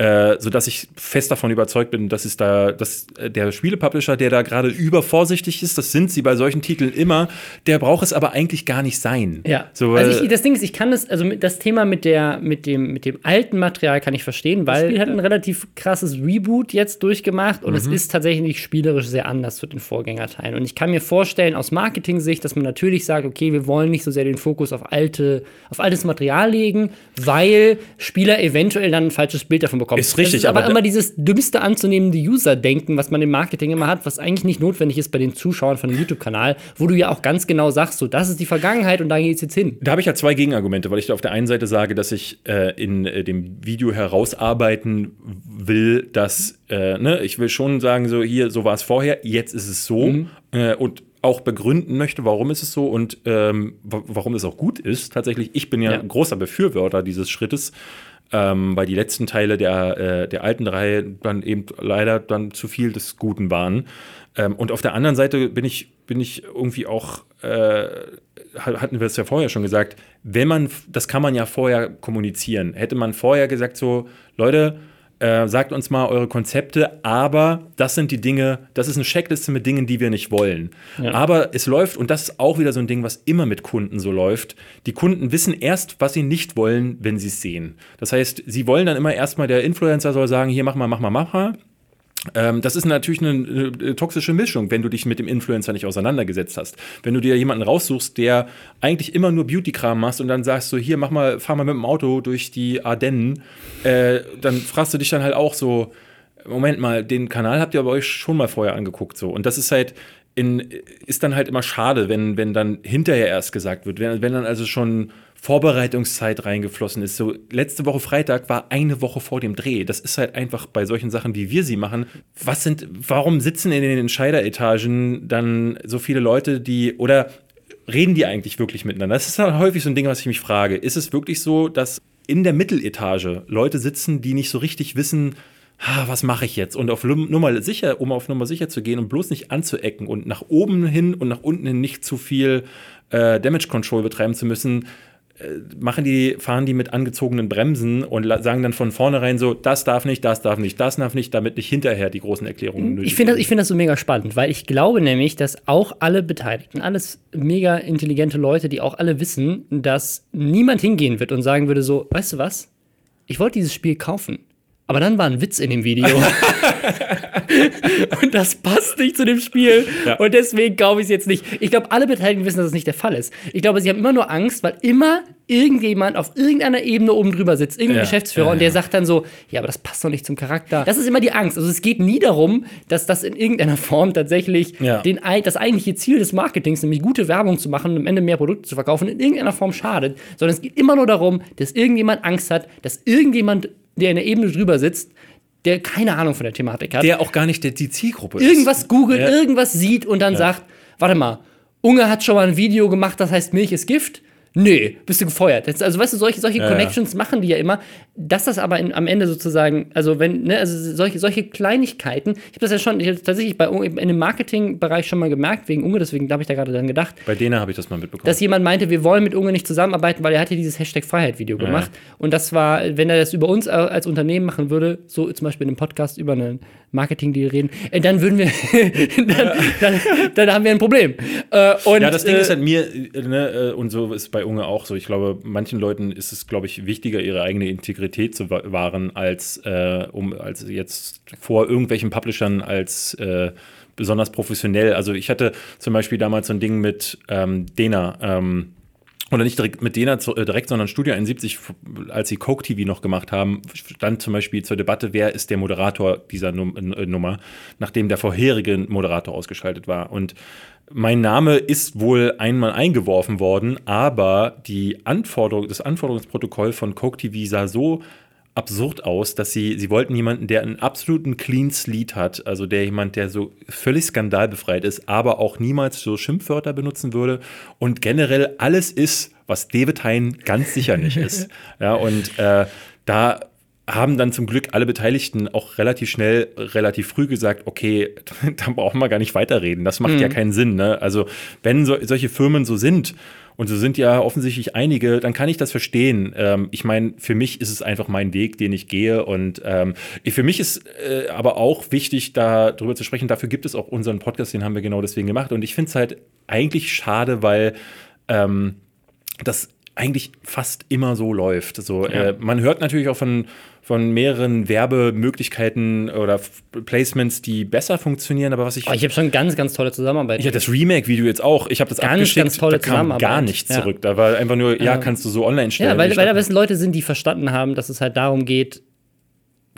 Äh, sodass ich fest davon überzeugt bin, dass es da, dass äh, der Spielepublisher, der da gerade übervorsichtig ist, das sind sie bei solchen Titeln immer, der braucht es aber eigentlich gar nicht sein. Ja. So, also ich, das Ding ist, ich kann das, also das Thema mit der, mit dem, mit dem alten Material kann ich verstehen, weil das Spiel hat ein relativ krasses Reboot jetzt durchgemacht und es Mhm. ist tatsächlich spielerisch sehr anders zu den Vorgängerteilen. Und ich kann mir vorstellen, aus Marketing-Sicht, dass man natürlich sagt, okay, wir wollen nicht so sehr den Fokus auf alte, auf altes Material legen, weil Spieler eventuell dann ein falsches Bild davon bekommen. Ist richtig, ist aber, aber immer dieses dümmste anzunehmende User-Denken, was man im Marketing immer hat, was eigentlich nicht notwendig ist bei den Zuschauern von einem YouTube-Kanal, wo du ja auch ganz genau sagst, so, das ist die Vergangenheit und da geht's jetzt hin. Da habe ich ja zwei Gegenargumente, weil ich da auf der einen Seite sage, dass ich äh, in äh, dem Video herausarbeiten will, dass äh, ne, ich will schon sagen, so hier, so war es vorher, jetzt ist es so äh, und auch begründen möchte, warum ist es so und ähm, wa- warum es auch gut ist. Tatsächlich, ich bin ja, Ja. ein großer Befürworter dieses Schrittes, ähm, weil die letzten Teile der, äh, der alten Reihe dann eben leider dann zu viel des Guten waren. Ähm, und auf der anderen Seite bin ich, bin ich irgendwie auch, äh, ha- hatten wir es ja vorher schon gesagt, wenn man, das kann man ja vorher kommunizieren. Hätte man vorher gesagt, so, Leute, äh, sagt uns mal eure Konzepte, aber das sind die Dinge, das ist eine Checkliste mit Dingen, die wir nicht wollen. Ja. Aber es läuft, und das ist auch wieder so ein Ding, was immer mit Kunden so läuft. Die Kunden wissen erst, was sie nicht wollen, wenn sie es sehen. Das heißt, sie wollen dann immer erstmal, der Influencer soll sagen, hier mach mal, mach mal, mach mal. Ähm, das ist natürlich eine, toxische Mischung, wenn du dich mit dem Influencer nicht auseinandergesetzt hast. Wenn du dir jemanden raussuchst, der eigentlich immer nur Beauty-Kram machst und dann sagst so, hier, mach mal, fahr mal mit dem Auto durch die Ardennen, äh, dann fragst du dich dann halt auch so, Moment mal, den Kanal habt ihr aber euch schon mal vorher angeguckt so. Und das ist halt in, ist dann halt immer schade, wenn, wenn dann hinterher erst gesagt wird, wenn, wenn dann also schon Vorbereitungszeit reingeflossen ist. So letzte Woche Freitag war eine Woche vor dem Dreh. Das ist halt einfach bei solchen Sachen, wie wir sie machen. Was sind, warum sitzen in den Entscheideretagen dann so viele Leute, die oder reden die eigentlich wirklich miteinander? Das ist halt häufig so ein Ding, was ich mich frage. Ist es wirklich so, dass in der Mitteletage Leute sitzen, die nicht so richtig wissen, was mache ich jetzt? Und auf Nummer sicher, um auf Nummer sicher zu gehen und bloß nicht anzuecken und nach oben hin und nach unten hin nicht zu viel äh, Damage Control betreiben zu müssen, machen die, fahren die mit angezogenen Bremsen und sagen dann von vornherein so, das darf nicht, das darf nicht, das darf nicht, damit nicht hinterher die großen Erklärungen nötig Ich finde das, ich find das so mega spannend, weil ich glaube nämlich, dass auch alle Beteiligten, alles mega intelligente Leute, die auch alle wissen, dass niemand hingehen wird und sagen würde so, weißt du was? ich wollte dieses Spiel kaufen. Aber dann war ein Witz in dem Video. und das passt nicht zu dem Spiel. Ja. Und deswegen kaufe ich es jetzt nicht. Ich glaube, alle Beteiligten wissen, dass es nicht der Fall ist. Ich glaube, sie haben immer nur Angst, weil immer irgendjemand auf irgendeiner Ebene oben drüber sitzt, irgendein Ja. Geschäftsführer, Ja, und der sagt dann so, ja, aber das passt doch nicht zum Charakter. Das ist immer die Angst. Also es geht nie darum, dass das in irgendeiner Form tatsächlich den, das eigentliche Ziel des Marketings, nämlich gute Werbung zu machen und am Ende mehr Produkte zu verkaufen, in irgendeiner Form schadet, sondern es geht immer nur darum, dass irgendjemand Angst hat, dass irgendjemand, der in der Ebene drüber sitzt, der keine Ahnung von der Thematik hat, Der auch gar nicht der, die Zielgruppe ist. irgendwas googelt, Ja. irgendwas sieht und dann sagt, warte mal, Unge hat schon mal ein Video gemacht, das heißt Milch ist Gift. Nee, bist du gefeuert. Das, also, weißt du, solche, solche ja. Connections machen die ja immer. Dass das aber in, am Ende sozusagen, also wenn, ne, also solche, solche Kleinigkeiten, ich habe das ja schon, ich habe tatsächlich bei in dem Marketingbereich schon mal gemerkt, wegen Unge, deswegen habe ich da gerade dran gedacht, Bei denen habe ich das mal mitbekommen. dass jemand meinte, wir wollen mit Unge nicht zusammenarbeiten, weil er hat ja dieses Hashtag Freiheit-Video gemacht. Und das war, wenn er das über uns als Unternehmen machen würde, so zum Beispiel in einem Podcast über einen Marketing-Deal reden, äh, dann würden wir, dann, dann, dann haben wir ein Problem. Äh, und, Ja, das Ding äh, ist halt mir, äh, ne, äh, und so ist bei Unge auch so. Ich glaube, manchen Leuten ist es, glaube ich, wichtiger, ihre eigene Integrität zu wa- wahren, als, um, als jetzt vor irgendwelchen Publishern als besonders professionell. Also ich hatte zum Beispiel damals so ein Ding mit ähm, Dena, ähm, oder nicht direkt mit denen äh, direkt, sondern Studio 71, f- als sie Coke TV noch gemacht haben, stand zum Beispiel zur Debatte, wer ist der Moderator dieser Num äh, Nummer, nachdem der vorherige Moderator ausgeschaltet war. Und mein Name ist wohl einmal eingeworfen worden, aber die Anforderung, das Anforderungsprotokoll von Coke TV sah so absurd aus, dass sie, sie wollten jemanden, der einen absoluten Clean Sleet hat, also der jemand, der so völlig skandalbefreit ist, aber auch niemals so Schimpfwörter benutzen würde und generell alles ist, was David Hein ganz sicher nicht ist. Ja, und äh, da haben dann zum Glück alle Beteiligten auch relativ schnell, relativ früh gesagt, okay, da brauchen wir gar nicht weiterreden. Das macht ja keinen Sinn. Ne? Also wenn so, solche Firmen so sind, und so sind ja offensichtlich einige, dann kann ich das verstehen. Ähm, ich meine, für mich ist es einfach mein Weg, den ich gehe. Und ähm, für mich ist äh, aber auch wichtig, darüber zu sprechen. Dafür gibt es auch unseren Podcast, den haben wir genau deswegen gemacht. Und ich finde es halt eigentlich schade, weil ähm, das eigentlich fast immer so läuft. So, äh, man hört natürlich auch von, von mehreren Werbemöglichkeiten oder Placements, die besser funktionieren, aber was ich. oh, ich habe schon ganz, ganz tolle Zusammenarbeit. ich hatte das Remake-Video jetzt auch. Ich habe das Ganz, abgeschickt, ganz tolle da kam gar nichts Ja. zurück. Da war einfach nur, ja, Ja. kannst du so online stellen. Ja, weil, weil da wissen Leute sind, die verstanden haben, dass es halt darum geht,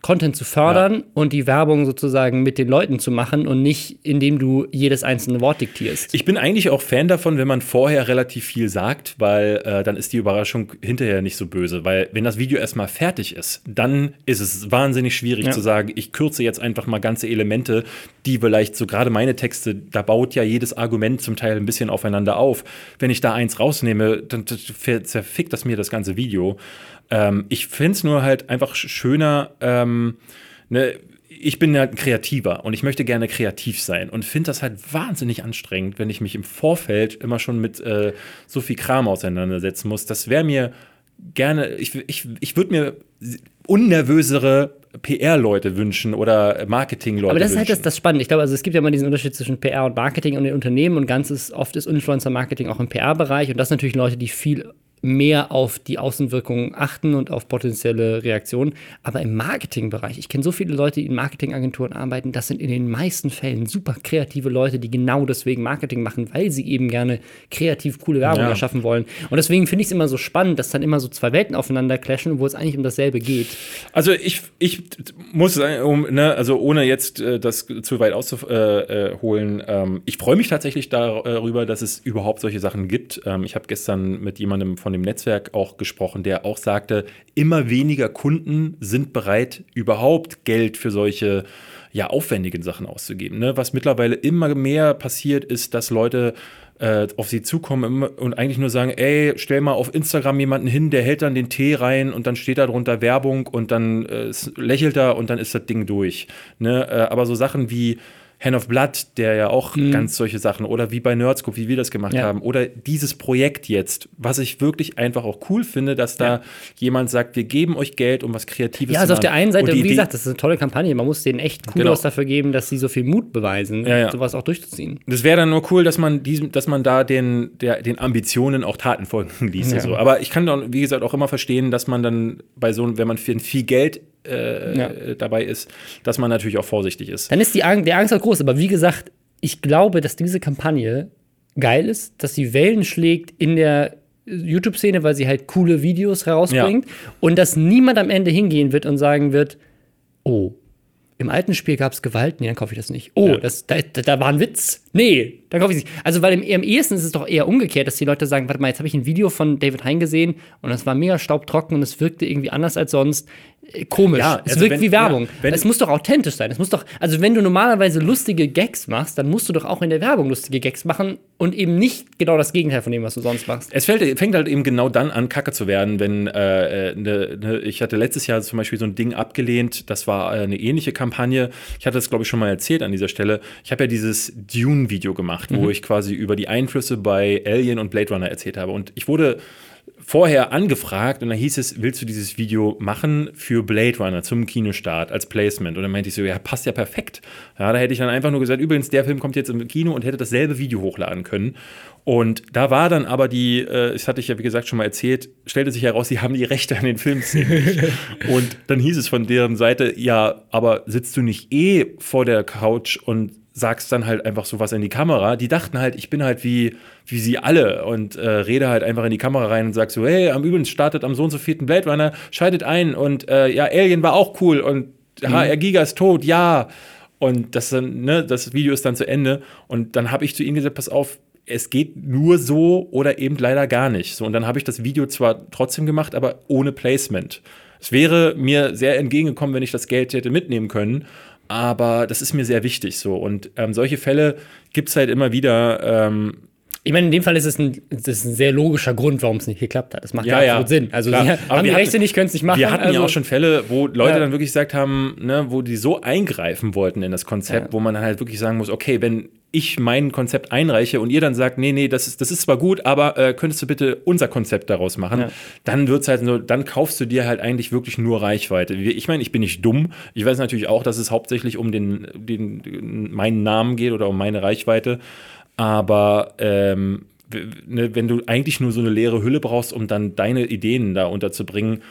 Content zu fördern und die Werbung sozusagen mit den Leuten zu machen und nicht, indem du jedes einzelne Wort diktierst. Ich bin eigentlich auch Fan davon, wenn man vorher relativ viel sagt, weil äh, dann ist die Überraschung hinterher nicht so böse. Weil wenn das Video erstmal fertig ist, dann ist es wahnsinnig schwierig Ja. zu sagen, ich kürze jetzt einfach mal ganze Elemente, die vielleicht so gerade meine Texte, da baut ja jedes Argument zum Teil ein bisschen aufeinander auf. Wenn ich da eins rausnehme, dann zerfickt das mir das ganze Video. Ähm, ich finde es nur halt einfach sch- schöner, ähm, ne, ich bin ja ein Kreativer und ich möchte gerne kreativ sein und finde das halt wahnsinnig anstrengend, wenn ich mich im Vorfeld immer schon mit äh, so viel Kram auseinandersetzen muss. Das wäre mir gerne, ich, ich, ich würde mir unnervösere PR-Leute wünschen oder Marketing-Leute Aber das ist halt das, wünschen. das Spannende. Ich glaube, also es gibt ja immer diesen Unterschied zwischen PR und Marketing und den Unternehmen und ganz ist, oft ist Influencer-Marketing auch im PR-Bereich und das sind natürlich Leute, die viel mehr auf die Außenwirkungen achten und auf potenzielle Reaktionen. Aber im Marketingbereich, ich kenne so viele Leute, die in Marketingagenturen arbeiten, das sind in den meisten Fällen super kreative Leute, die genau deswegen Marketing machen, weil sie eben gerne kreativ coole Werbung Ja. erschaffen wollen. Und deswegen finde ich es immer so spannend, dass dann immer so zwei Welten aufeinander clashen, wo es eigentlich um dasselbe geht. Also ich, ich muss sagen, um, ne, also ohne jetzt äh, das zu weit auszuholen, äh, holen, ähm, ich freue mich tatsächlich darüber, dass es überhaupt solche Sachen gibt. Ähm, ich habe gestern mit jemandem von dem Netzwerk auch gesprochen, der auch sagte, immer weniger Kunden sind bereit, überhaupt Geld für solche ja, aufwendigen Sachen auszugeben. Ne? Was mittlerweile immer mehr passiert, ist, dass Leute äh, auf sie zukommen und eigentlich nur sagen, ey, stell mal auf Instagram jemanden hin, der hält dann den Tee rein und dann steht da drunter Werbung und dann äh, lächelt er und dann ist das Ding durch. Ne? Äh, aber so Sachen wie Hand of Blood, der ja auch mhm. ganz solche Sachen, oder wie bei Nerdscope, wie wir das gemacht ja. haben, oder dieses Projekt jetzt, was ich wirklich einfach auch cool finde, dass da ja. jemand sagt, wir geben euch Geld, um was Kreatives ja, also zu machen. Ja, also auf der einen Seite, wie gesagt, das ist eine tolle Kampagne, man muss denen echt cool genau. dafür geben, dass sie so viel Mut beweisen, ja, sowas auch durchzuziehen. Das wäre dann nur cool, dass man diesem, dass man da den, der, den Ambitionen auch Taten folgen ließ. So. Aber ich kann dann, wie gesagt, auch immer verstehen, dass man dann bei so, wenn man für viel Geld äh, ja. dabei ist, dass man natürlich auch vorsichtig ist. Dann ist die Angst, der Angst auch groß. Aber wie gesagt, ich glaube, dass diese Kampagne geil ist, dass sie Wellen schlägt in der YouTube-Szene, weil sie halt coole Videos herausbringt ja. und dass niemand am Ende hingehen wird und sagen wird, oh, im alten Spiel gab es Gewalt, nee, dann kaufe ich das nicht. Oh, ja. das, da, da, war ein Witz. Nee, dann kaufe ich es nicht. Also, weil im, im ehesten ist es doch eher umgekehrt, dass die Leute sagen, warte mal, jetzt habe ich ein Video von David Hein gesehen und das war mega staubtrocken und es wirkte irgendwie anders als sonst. Äh, komisch. Ja, also es wirkt wenn, wie Werbung. Ja, es muss doch authentisch sein. Es muss doch, also wenn du normalerweise lustige Gags machst, dann musst du doch auch in der Werbung lustige Gags machen und eben nicht genau das Gegenteil von dem, was du sonst machst. Es fällt, fängt halt eben genau dann an, kacke zu werden, wenn äh, ne, ne, ich hatte letztes Jahr zum Beispiel so ein Ding abgelehnt, das war äh, eine ähnliche Kampagne. Ich hatte das, glaube ich, schon mal erzählt an dieser Stelle. Ich habe ja dieses Dune-Video gemacht, mhm. wo ich quasi über die Einflüsse bei Alien und Blade Runner erzählt habe. Und ich wurde vorher angefragt und dann hieß es, willst du dieses Video machen für Blade Runner zum Kinostart als Placement? Und dann meinte ich so, ja, passt ja perfekt. Ja, da hätte ich dann einfach nur gesagt, übrigens, der Film kommt jetzt im Kino und hätte dasselbe Video hochladen können. Und da war dann aber die, äh, das hatte ich ja wie gesagt schon mal erzählt, stellte sich heraus, sie haben die Rechte an den Filmszenen und dann hieß es von deren Seite, ja, aber sitzt du nicht eh vor der Couch und sagst dann halt einfach sowas in die Kamera. Die dachten halt, ich bin halt wie, wie sie alle und äh, rede halt einfach in die Kamera rein und sag so, hey, am übrigens startet am so und so vierten Blade Runner, schaltet ein und äh, ja, Alien war auch cool und mhm. HR Giga ist tot, ja. Und das ne, das Video ist dann zu Ende und dann habe ich zu ihnen gesagt, pass auf, es geht nur so oder eben leider gar nicht. So, und dann habe ich das Video zwar trotzdem gemacht, aber ohne Placement. Es wäre mir sehr entgegengekommen, wenn ich das Geld hätte mitnehmen können aber das ist mir sehr wichtig so. Und ähm, solche Fälle gibt es halt immer wieder. Ähm, ich meine, in dem Fall ist es ein, das ist ein sehr logischer Grund, warum es nicht geklappt hat. Das macht ja, ja. Sinn. Also, Klar. sie haben die Rechte nicht, können es nicht machen. Wir hatten also, ja auch schon Fälle, wo Leute ja. dann wirklich gesagt haben, ne, wo die so eingreifen wollten in das Konzept, ja. wo man dann halt wirklich sagen muss, okay, wenn ich mein Konzept einreiche und ihr dann sagt, nee, nee, das ist, das ist zwar gut, aber äh, könntest du bitte unser Konzept daraus machen, ja. dann wird's halt so, dann kaufst du dir halt eigentlich wirklich nur Reichweite. Ich meine, ich bin nicht dumm. Ich weiß natürlich auch, dass es hauptsächlich um den, den meinen Namen geht oder um meine Reichweite. Aber ähm, ne, wenn du eigentlich nur so eine leere Hülle brauchst, um dann deine Ideen da unterzubringen,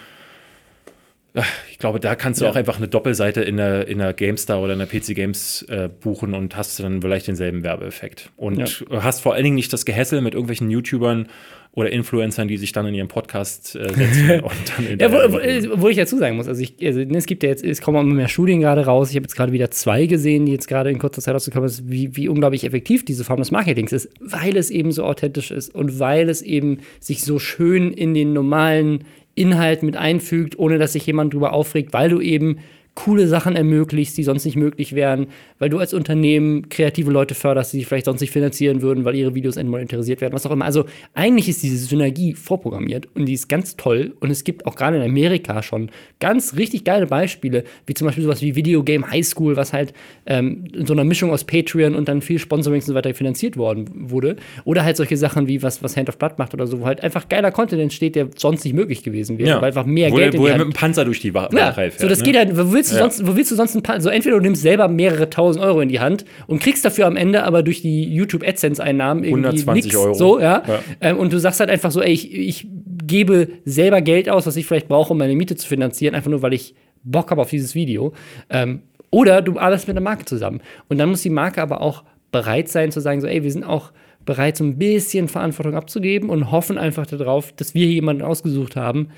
ich glaube, da kannst du ja. auch einfach eine Doppelseite in der, in der GameStar oder in der PC Games äh, buchen und hast dann vielleicht denselben Werbeeffekt. Und ja. hast vor allen Dingen nicht das Gehässel mit irgendwelchen YouTubern oder Influencern, die sich dann in ihrem Podcast äh, setzen und dann in ja, wo, wo, wo, ich dazu sagen muss, also, ich, also es gibt ja jetzt, es kommen immer mehr Studien gerade raus. Ich habe jetzt gerade wieder zwei gesehen, die jetzt gerade in kurzer Zeit rausgekommen sind, wie, wie unglaublich effektiv diese Form des Marketings ist, weil es eben so authentisch ist und weil es eben sich so schön in den normalen Inhalt mit einfügt, ohne dass sich jemand drüber aufregt, weil du eben coole Sachen ermöglicht, die sonst nicht möglich wären, weil du als Unternehmen kreative Leute förderst, die vielleicht sonst nicht finanzieren würden, weil ihre Videos entmonetarisiert werden, was auch immer. Also eigentlich ist diese Synergie vorprogrammiert und die ist ganz toll und es gibt auch gerade in Amerika schon ganz richtig geile Beispiele, wie zum Beispiel sowas wie Video Game High School, was halt ähm, in so einer Mischung aus Patreon und dann viel Sponsoring und so weiter finanziert worden wurde. Oder halt solche Sachen wie was, was Hand of Blood macht oder so, wo halt einfach geiler Content entsteht, der sonst nicht möglich gewesen wäre, ja. weil einfach mehr wo Geld der, Wo er mit dem Panzer durch die Ware ja, fährt. So, das ne? geht halt, willst du ja. sonst, wo willst du sonst ein paar, so entweder du nimmst selber mehrere tausend Euro in die Hand und kriegst dafür am Ende aber durch die YouTube AdSense-Einnahmen irgendwie 120 nix, Euro. So, ja. ja. Ähm, und du sagst halt einfach so, ey, ich, ich gebe selber Geld aus, was ich vielleicht brauche, um meine Miete zu finanzieren, einfach nur, weil ich Bock habe auf dieses Video. Ähm, oder du arbeitest mit der Marke zusammen. Und dann muss die Marke aber auch bereit sein zu sagen, so, ey, wir sind auch bereit, so ein bisschen Verantwortung abzugeben und hoffen einfach darauf, dass wir hier jemanden ausgesucht haben,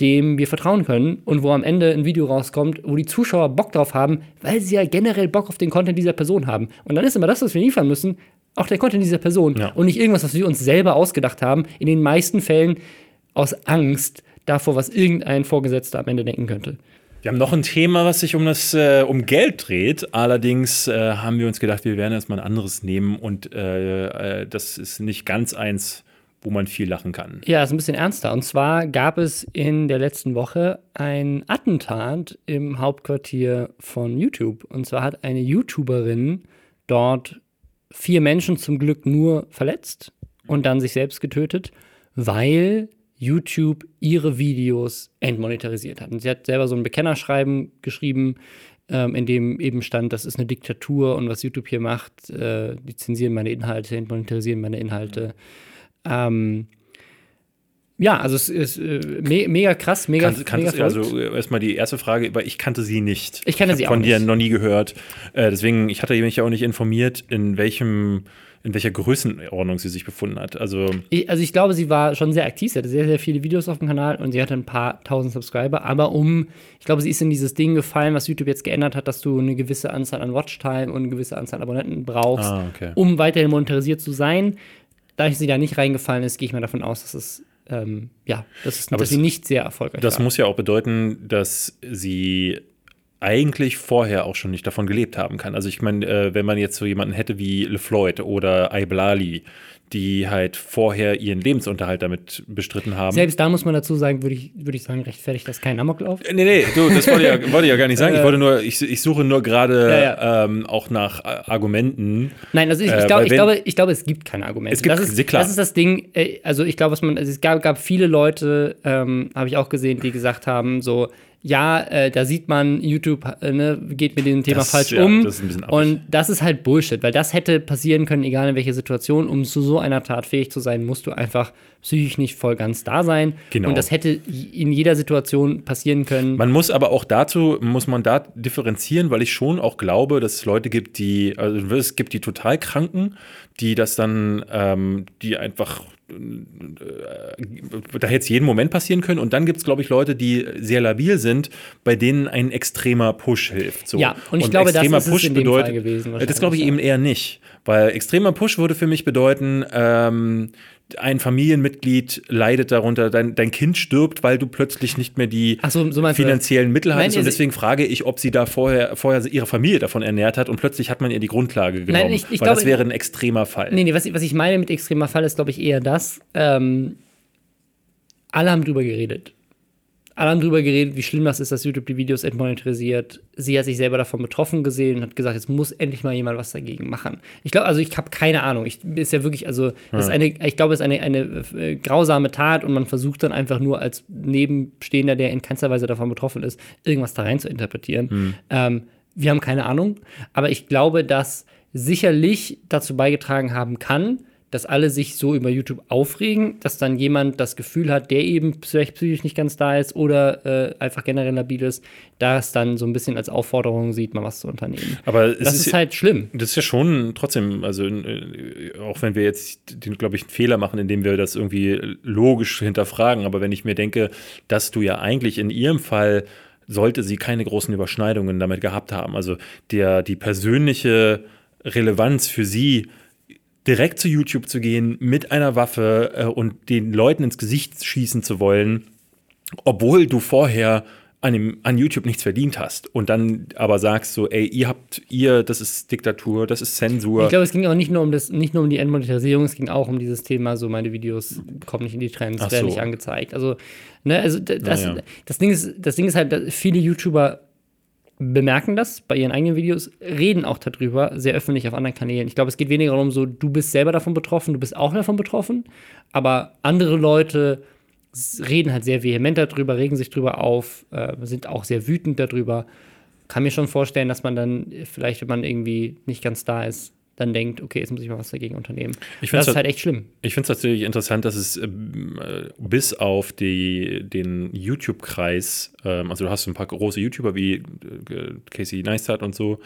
dem wir vertrauen können und wo am Ende ein Video rauskommt, wo die Zuschauer Bock drauf haben, weil sie ja generell Bock auf den Content dieser Person haben. Und dann ist immer das, was wir liefern müssen, auch der Content dieser Person ja. und nicht irgendwas, was wir uns selber ausgedacht haben, in den meisten Fällen aus Angst davor, was irgendein Vorgesetzter am Ende denken könnte. Wir haben noch ein Thema, was sich um das äh, um Geld dreht. Allerdings äh, haben wir uns gedacht, wir werden erstmal ein anderes nehmen und äh, äh das ist nicht ganz eins wo man viel lachen kann. Ja, ist ein bisschen ernster. Und zwar gab es in der letzten Woche ein Attentat im Hauptquartier von YouTube. Und zwar hat eine YouTuberin dort vier Menschen zum Glück nur verletzt und dann sich selbst getötet, weil YouTube ihre Videos entmonetarisiert hat. Und sie hat selber so ein Bekennerschreiben geschrieben, ähm, in dem eben stand, das ist eine Diktatur und was YouTube hier macht, äh, die zensieren meine Inhalte, entmonetarisieren meine Inhalte. Ähm, ja, also es ist äh, me mega krass, mega, Kann, kann mega das, also erstmal die erste Frage, weil ich kannte sie nicht. Ich kannte hab sie auch von dir nicht. noch nie gehört. Äh, deswegen, ich hatte mich ja auch nicht informiert, in welchem, in welcher Größenordnung sie sich befunden hat. Also Ich, also ich glaube, sie war schon sehr aktiv. Sie hatte sehr, sehr viele Videos auf dem Kanal und sie hatte ein paar tausend Subscriber. Aber um, ich glaube, sie ist in dieses Ding gefallen, was YouTube jetzt geändert hat, dass du eine gewisse Anzahl an Watchtime und eine gewisse Anzahl an Abonnenten brauchst, Ah, okay. um weiterhin monetarisiert zu sein. Da sie da nicht reingefallen ist, gehe ich mal davon aus, dass es ähm, ja, das ist, dass es- sie nicht sehr erfolgreich das war. muss ja auch bedeuten, dass sie eigentlich vorher auch schon nicht davon gelebt haben kann. Also ich meine, äh, wenn man jetzt so jemanden hätte wie LeFloid oder Iblali, die halt vorher ihren Lebensunterhalt damit bestritten haben. Selbst da muss man dazu sagen, würde ich, würde ich sagen, rechtfertigt das kein Amoklauf. Nee, nee, du, das wollte ich ja, wollte ich ja gar nicht sagen. Ich wollte nur, ich, ich suche nur gerade Äh. Ja, Ähm, auch nach äh, Argumenten. Nein, also ich, Äh, ich, glaub, ich, wenn- glaube, ich glaube, es gibt keine Argumente. Es gibt- das, ist, klar. das ist das Ding. äh, Also ich glaube, was man, also es gab, gab viele Leute, ähm, habe ich auch gesehen, die gesagt haben, so, ja, äh, da sieht man, YouTube äh, ne, geht mit dem Thema Das- falsch ja, um. das und das ist halt Bullshit, weil das hätte passieren können, egal in welcher Situation. Um zu so einer Tat fähig zu sein, musst du einfach psychisch nicht voll ganz da sein. Genau. Und das hätte in jeder Situation passieren können. Man muss aber auch dazu, muss man da differenzieren, weil ich schon auch glaube, dass es Leute gibt, die, also es gibt die total Kranken, die das dann, ähm, die einfach, da hätte es jeden Moment passieren können. Und dann gibt es, glaube ich, Leute, die sehr labil sind, bei denen ein extremer Push hilft. So. Ja, und ich glaube, das extremer ist es in dem Fall gewesen äh, Das glaube ich wahrscheinlich, eben eher nicht. Weil extremer Push würde für mich bedeuten, ähm, ein Familienmitglied leidet darunter, dein, dein Kind stirbt, weil du plötzlich nicht mehr die so, so das? finanziellen Mittel Nein, hattest. Und ihr- deswegen frage ich, ob sie da vorher, vorher ihre Familie davon ernährt hat und plötzlich hat man ihr die Grundlage genommen. ich- ich weil das glaube- wäre ein extremer Fall. Nee, nee, was ich, was ich meine mit extremer Fall ist, glaube ich, eher das. Ähm, alle haben drüber geredet. Alle haben drüber geredet, wie schlimm das ist, dass YouTube die Videos entmonetarisiert. Sie hat sich selber davon betroffen gesehen und hat gesagt, jetzt muss endlich mal jemand was dagegen machen. Ich glaube, also ich habe keine Ahnung. Ich ist ja wirklich, also das ist eine, ich glaube, es ist eine, eine äh, grausame Tat und man versucht dann einfach nur als Nebenstehender, der in keinster Weise davon betroffen ist, irgendwas da rein zu interpretieren. Ähm, wir haben keine Ahnung, aber ich glaube, dass sicherlich dazu beigetragen haben kann, dass alle sich so über YouTube aufregen, dass dann jemand das Gefühl hat, der eben vielleicht psychisch nicht ganz da ist oder äh, einfach generell labil ist, das dann so ein bisschen als Aufforderung sieht, mal was zu unternehmen. Aber Das ist, ist halt schlimm. Das ist ja schon trotzdem, also äh, auch wenn wir jetzt, den, glaube ich, einen Fehler machen, indem wir das irgendwie logisch hinterfragen, aber wenn ich mir denke, dass du ja eigentlich in ihrem Fall sollte sie keine großen Überschneidungen damit gehabt haben. Also der, die persönliche Relevanz für sie, direkt zu YouTube zu gehen mit einer Waffe äh, und den Leuten ins Gesicht schießen zu wollen, obwohl du vorher an, dem, an YouTube nichts verdient hast und dann aber sagst so, ey, ihr habt, ihr, das ist Diktatur, das ist Zensur. Ich glaube, es ging auch nicht nur um das, nicht nur um die Endmonetarisierung, es ging auch um dieses Thema, so meine Videos kommen nicht in die Trends, Ach werden so. nicht angezeigt. Also, ne, also das, Naja. das Ding ist, das Ding ist halt, dass viele YouTuber bemerken das bei ihren eigenen Videos, reden auch darüber, sehr öffentlich auf anderen Kanälen. Ich glaube, es geht weniger darum, so, du bist selber davon betroffen, du bist auch davon betroffen, aber andere Leute reden halt sehr vehement darüber, regen sich drüber auf, äh, sind auch sehr wütend darüber. Kann mir schon vorstellen, dass man dann vielleicht, wenn man irgendwie nicht ganz da ist, dann denkt, okay, jetzt muss ich mal was dagegen unternehmen. Ich das ist halt- halt echt schlimm. Ich finde es natürlich interessant, dass es ähm, äh, bis auf die, den YouTube-Kreis, ähm, also du hast so ein paar große YouTuber wie äh, Casey Neistat und so,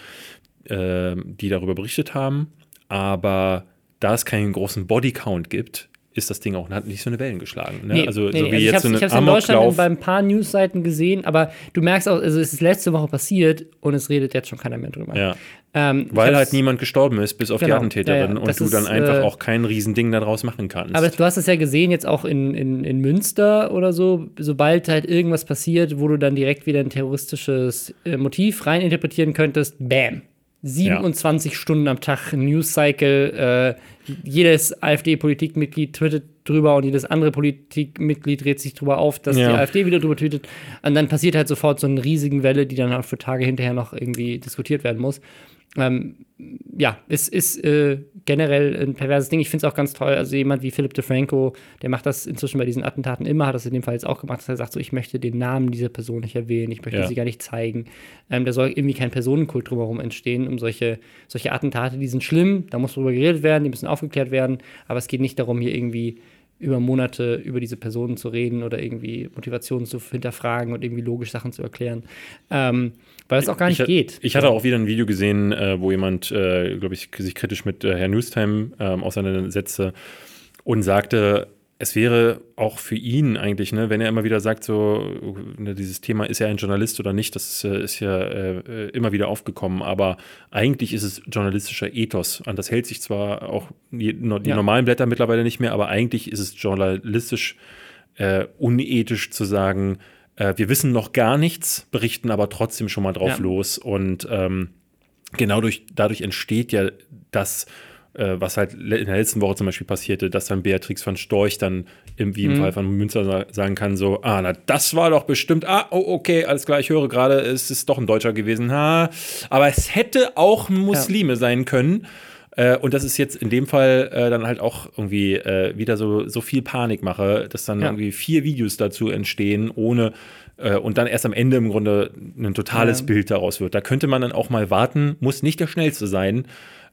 ähm, die darüber berichtet haben, aber da es keinen großen Bodycount gibt, ist das Ding auch hat nicht so eine Wellen geschlagen. Ne? Nee, also nee, so wie ich jetzt so ich ein hab's in Deutschland bei ein paar Newsseiten gesehen, aber du merkst auch, also es ist letzte Woche passiert und es redet jetzt schon keiner mehr drüber. Ja, Ähm, weil halt niemand gestorben ist, bis auf die Genau, Attentäterin ja, ja. und du dann ist, einfach äh, auch kein Riesending daraus machen kannst. Aber du hast es ja gesehen, jetzt auch in, in, in Münster oder so, sobald halt irgendwas passiert, wo du dann direkt wieder ein terroristisches äh, Motiv reininterpretieren könntest, bam. 27 ja. Stunden am Tag News-Cycle. Äh, jedes AfD-Politikmitglied twittert drüber und jedes andere Politikmitglied dreht sich drüber auf, dass ja. die AfD wieder drüber tweetet. Und dann passiert halt sofort so eine riesige Welle, die dann auch für Tage hinterher noch irgendwie diskutiert werden muss. Ähm, ja, es ist äh, generell ein perverses Ding. Ich finde es auch ganz toll. Also jemand wie Philipp DeFranco, der macht das inzwischen bei diesen Attentaten immer, hat das in dem Fall jetzt auch gemacht, dass er sagt, so, ich möchte den Namen dieser Person nicht erwähnen, ich möchte ja. sie gar nicht zeigen. Ähm, da soll irgendwie kein Personenkult drumherum entstehen, um solche, solche Attentate, die sind schlimm, da muss drüber geredet werden, die müssen aufgeklärt werden, aber es geht nicht darum, hier irgendwie über Monate über diese Personen zu reden oder irgendwie Motivationen zu hinterfragen und irgendwie logisch Sachen zu erklären. Ähm, weil es auch gar nicht ich, geht. Ich hatte auch wieder ein Video gesehen, äh, wo jemand, äh, glaube ich, sich kritisch mit äh, Herr Newstime äh, auseinandersetzte und sagte, es wäre auch für ihn eigentlich, ne, wenn er immer wieder sagt, so, ne, dieses Thema ist er ein Journalist oder nicht, das ist, ist ja äh, immer wieder aufgekommen, aber eigentlich ist es journalistischer Ethos. An das hält sich zwar auch die, die ja. normalen Blätter mittlerweile nicht mehr, aber eigentlich ist es journalistisch äh, unethisch zu sagen, äh, wir wissen noch gar nichts, berichten aber trotzdem schon mal drauf ja. los. Und ähm, genau durch, dadurch entsteht ja das was halt in der letzten Woche zum Beispiel passierte, dass dann Beatrix von Storch dann im, wie im mhm. Fall von Münzer sagen kann, so, ah, na, das war doch bestimmt, ah, oh, okay, alles klar, ich höre gerade, es ist doch ein Deutscher gewesen, ha, aber es hätte auch Muslime ja. sein können. Äh, und das ist jetzt in dem Fall äh, dann halt auch irgendwie äh, wieder so, so viel Panikmache, dass dann ja. irgendwie vier Videos dazu entstehen, ohne äh, und dann erst am Ende im Grunde ein totales ja. Bild daraus wird. Da könnte man dann auch mal warten, muss nicht der Schnellste sein.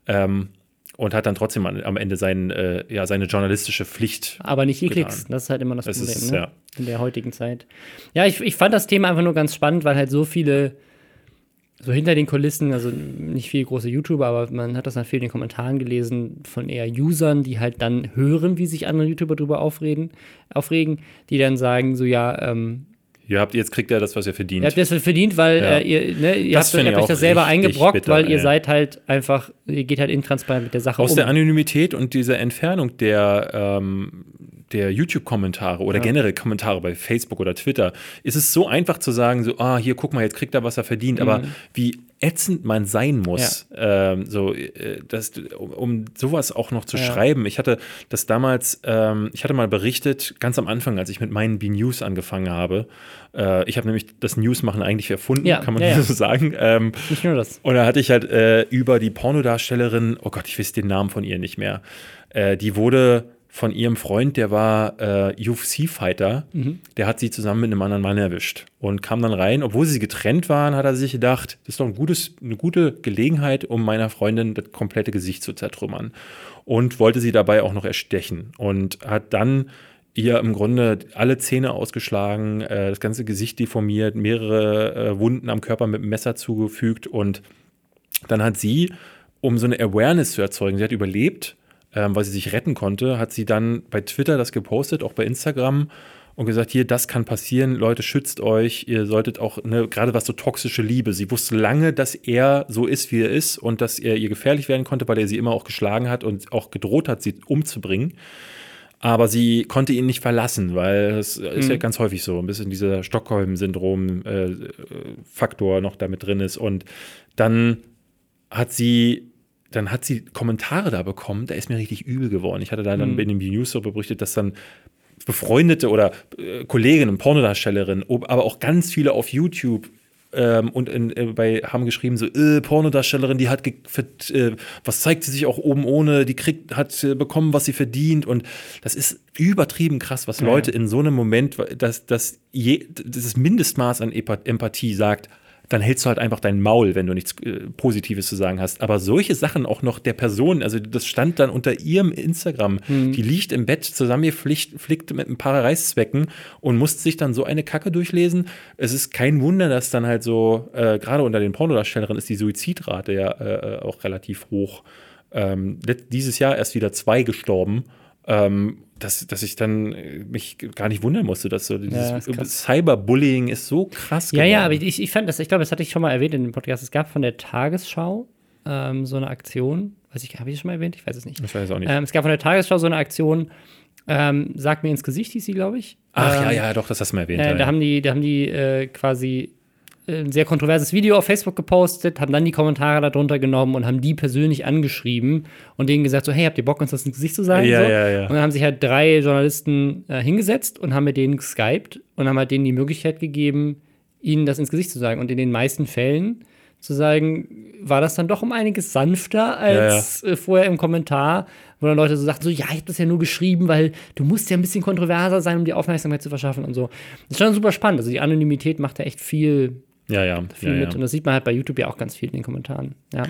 Ähm, und hat dann trotzdem am Ende sein, äh, ja, seine journalistische Pflicht. Aber nicht die Klicks, das ist halt immer das, das Problem ist, ne? ja. in der heutigen Zeit. Ja, ich, ich fand das Thema einfach nur ganz spannend, weil halt so viele, so hinter den Kulissen, also nicht viele große YouTuber, aber man hat das dann viel in den Kommentaren gelesen von eher Usern, die halt dann hören, wie sich andere YouTuber darüber aufreden, aufregen, die dann sagen, so ja, ähm, Ihr habt, jetzt kriegt er das, was ihr verdient. Ihr habt das verdient, weil ja. äh, ihr, ne, ihr habt, habt euch das selber eingebrockt, bitter, weil ihr ey. seid halt einfach, ihr geht halt intransparent mit der Sache Aus um. der Anonymität und dieser Entfernung der, ähm, der YouTube-Kommentare oder ja. generell Kommentare bei Facebook oder Twitter ist es so einfach zu sagen, so, ah, hier, guck mal, jetzt kriegt er, was er verdient. Mhm. Aber wie ätzend man sein muss, ja. ähm, so, äh, das, um sowas auch noch zu ja. schreiben. Ich hatte das damals, ähm, ich hatte mal berichtet, ganz am Anfang, als ich mit meinen B-News angefangen habe. Äh, ich habe nämlich das Newsmachen eigentlich erfunden, ja. kann man so sagen. Ähm, nicht nur das. Und da hatte ich halt äh, über die Pornodarstellerin, oh Gott, ich weiß den Namen von ihr nicht mehr, äh, die wurde von ihrem Freund, der war äh, UFC-Fighter, mhm. der hat sie zusammen mit einem anderen Mann erwischt und kam dann rein. Obwohl sie getrennt waren, hat er sich gedacht, das ist doch ein gutes, eine gute Gelegenheit, um meiner Freundin das komplette Gesicht zu zertrümmern. Und wollte sie dabei auch noch erstechen. Und hat dann ihr im Grunde alle Zähne ausgeschlagen, äh, das ganze Gesicht deformiert, mehrere äh, Wunden am Körper mit dem Messer zugefügt. Und dann hat sie, um so eine Awareness zu erzeugen, sie hat überlebt ähm, weil sie sich retten konnte, hat sie dann bei Twitter das gepostet, auch bei Instagram und gesagt, hier, das kann passieren, Leute, schützt euch, ihr solltet auch, ne, gerade was so toxische Liebe, sie wusste lange, dass er so ist, wie er ist und dass er ihr gefährlich werden konnte, weil er sie immer auch geschlagen hat und auch gedroht hat, sie umzubringen. Aber sie konnte ihn nicht verlassen, weil es ist mhm. ja ganz häufig so, ein bisschen dieser Stockholm-Syndrom-Faktor äh, noch damit drin ist. Und dann hat sie dann hat sie Kommentare da bekommen, da ist mir richtig übel geworden. Ich hatte da dann mhm. in dem News so berichtet, dass dann befreundete oder äh, Kolleginnen, Pornodarstellerinnen, aber auch ganz viele auf YouTube ähm, und in, äh, bei, haben geschrieben, so, äh, Pornodarstellerin, die hat, äh, was zeigt sie sich auch oben ohne, die kriegt, hat äh, bekommen, was sie verdient. Und das ist übertrieben krass, was ja. Leute in so einem Moment, dass, dass je, das Mindestmaß an Empathie sagt, dann hältst du halt einfach dein Maul, wenn du nichts äh, Positives zu sagen hast. Aber solche Sachen auch noch der Person, also das stand dann unter ihrem Instagram, mhm. die liegt im Bett zusammengeflickt mit ein paar Reißzwecken und musste sich dann so eine Kacke durchlesen. Es ist kein Wunder, dass dann halt so, äh, gerade unter den Pornodarstellerinnen ist die Suizidrate ja äh, äh auch relativ hoch. Ähm, dieses Jahr erst wieder zwei gestorben. Ähm, dass, dass ich dann äh, mich gar nicht wundern musste, dass so dieses ja, Cyberbullying ist so krass geworden. Ja, ja, aber ich, ich fand das, ich glaube, das hatte ich schon mal erwähnt in dem Podcast. Es gab von der Tagesschau ähm, so eine Aktion, weiß ich, habe ich das schon mal erwähnt? Ich weiß es nicht. Ich weiß es auch nicht. Ähm, es gab von der Tagesschau so eine Aktion, ähm, Sag mir ins Gesicht hieß sie, glaube ich. Ach ja, ähm, ja, doch, das hast du mal erwähnt. Äh, da haben die, da haben die äh, quasi ein sehr kontroverses Video auf Facebook gepostet, haben dann die Kommentare darunter genommen und haben die persönlich angeschrieben und denen gesagt, so, hey, habt ihr Bock, uns das ins Gesicht zu sagen? Ja, so. ja, ja. Und dann haben sich halt drei Journalisten äh, hingesetzt und haben mit denen geskypt und haben halt denen die Möglichkeit gegeben, ihnen das ins Gesicht zu sagen. Und in den meisten Fällen zu sagen, war das dann doch um einiges sanfter als Äh, vorher im Kommentar, wo dann Leute so sagten, so, ja, ich hab das ja nur geschrieben, weil du musst ja ein bisschen kontroverser sein, um die Aufmerksamkeit zu verschaffen und so. Das ist schon super spannend. Also die Anonymität macht da echt viel, Ja, ja. viel ja, mit. ja. Und das sieht man halt bei YouTube ja auch ganz viel in den Kommentaren. Ja.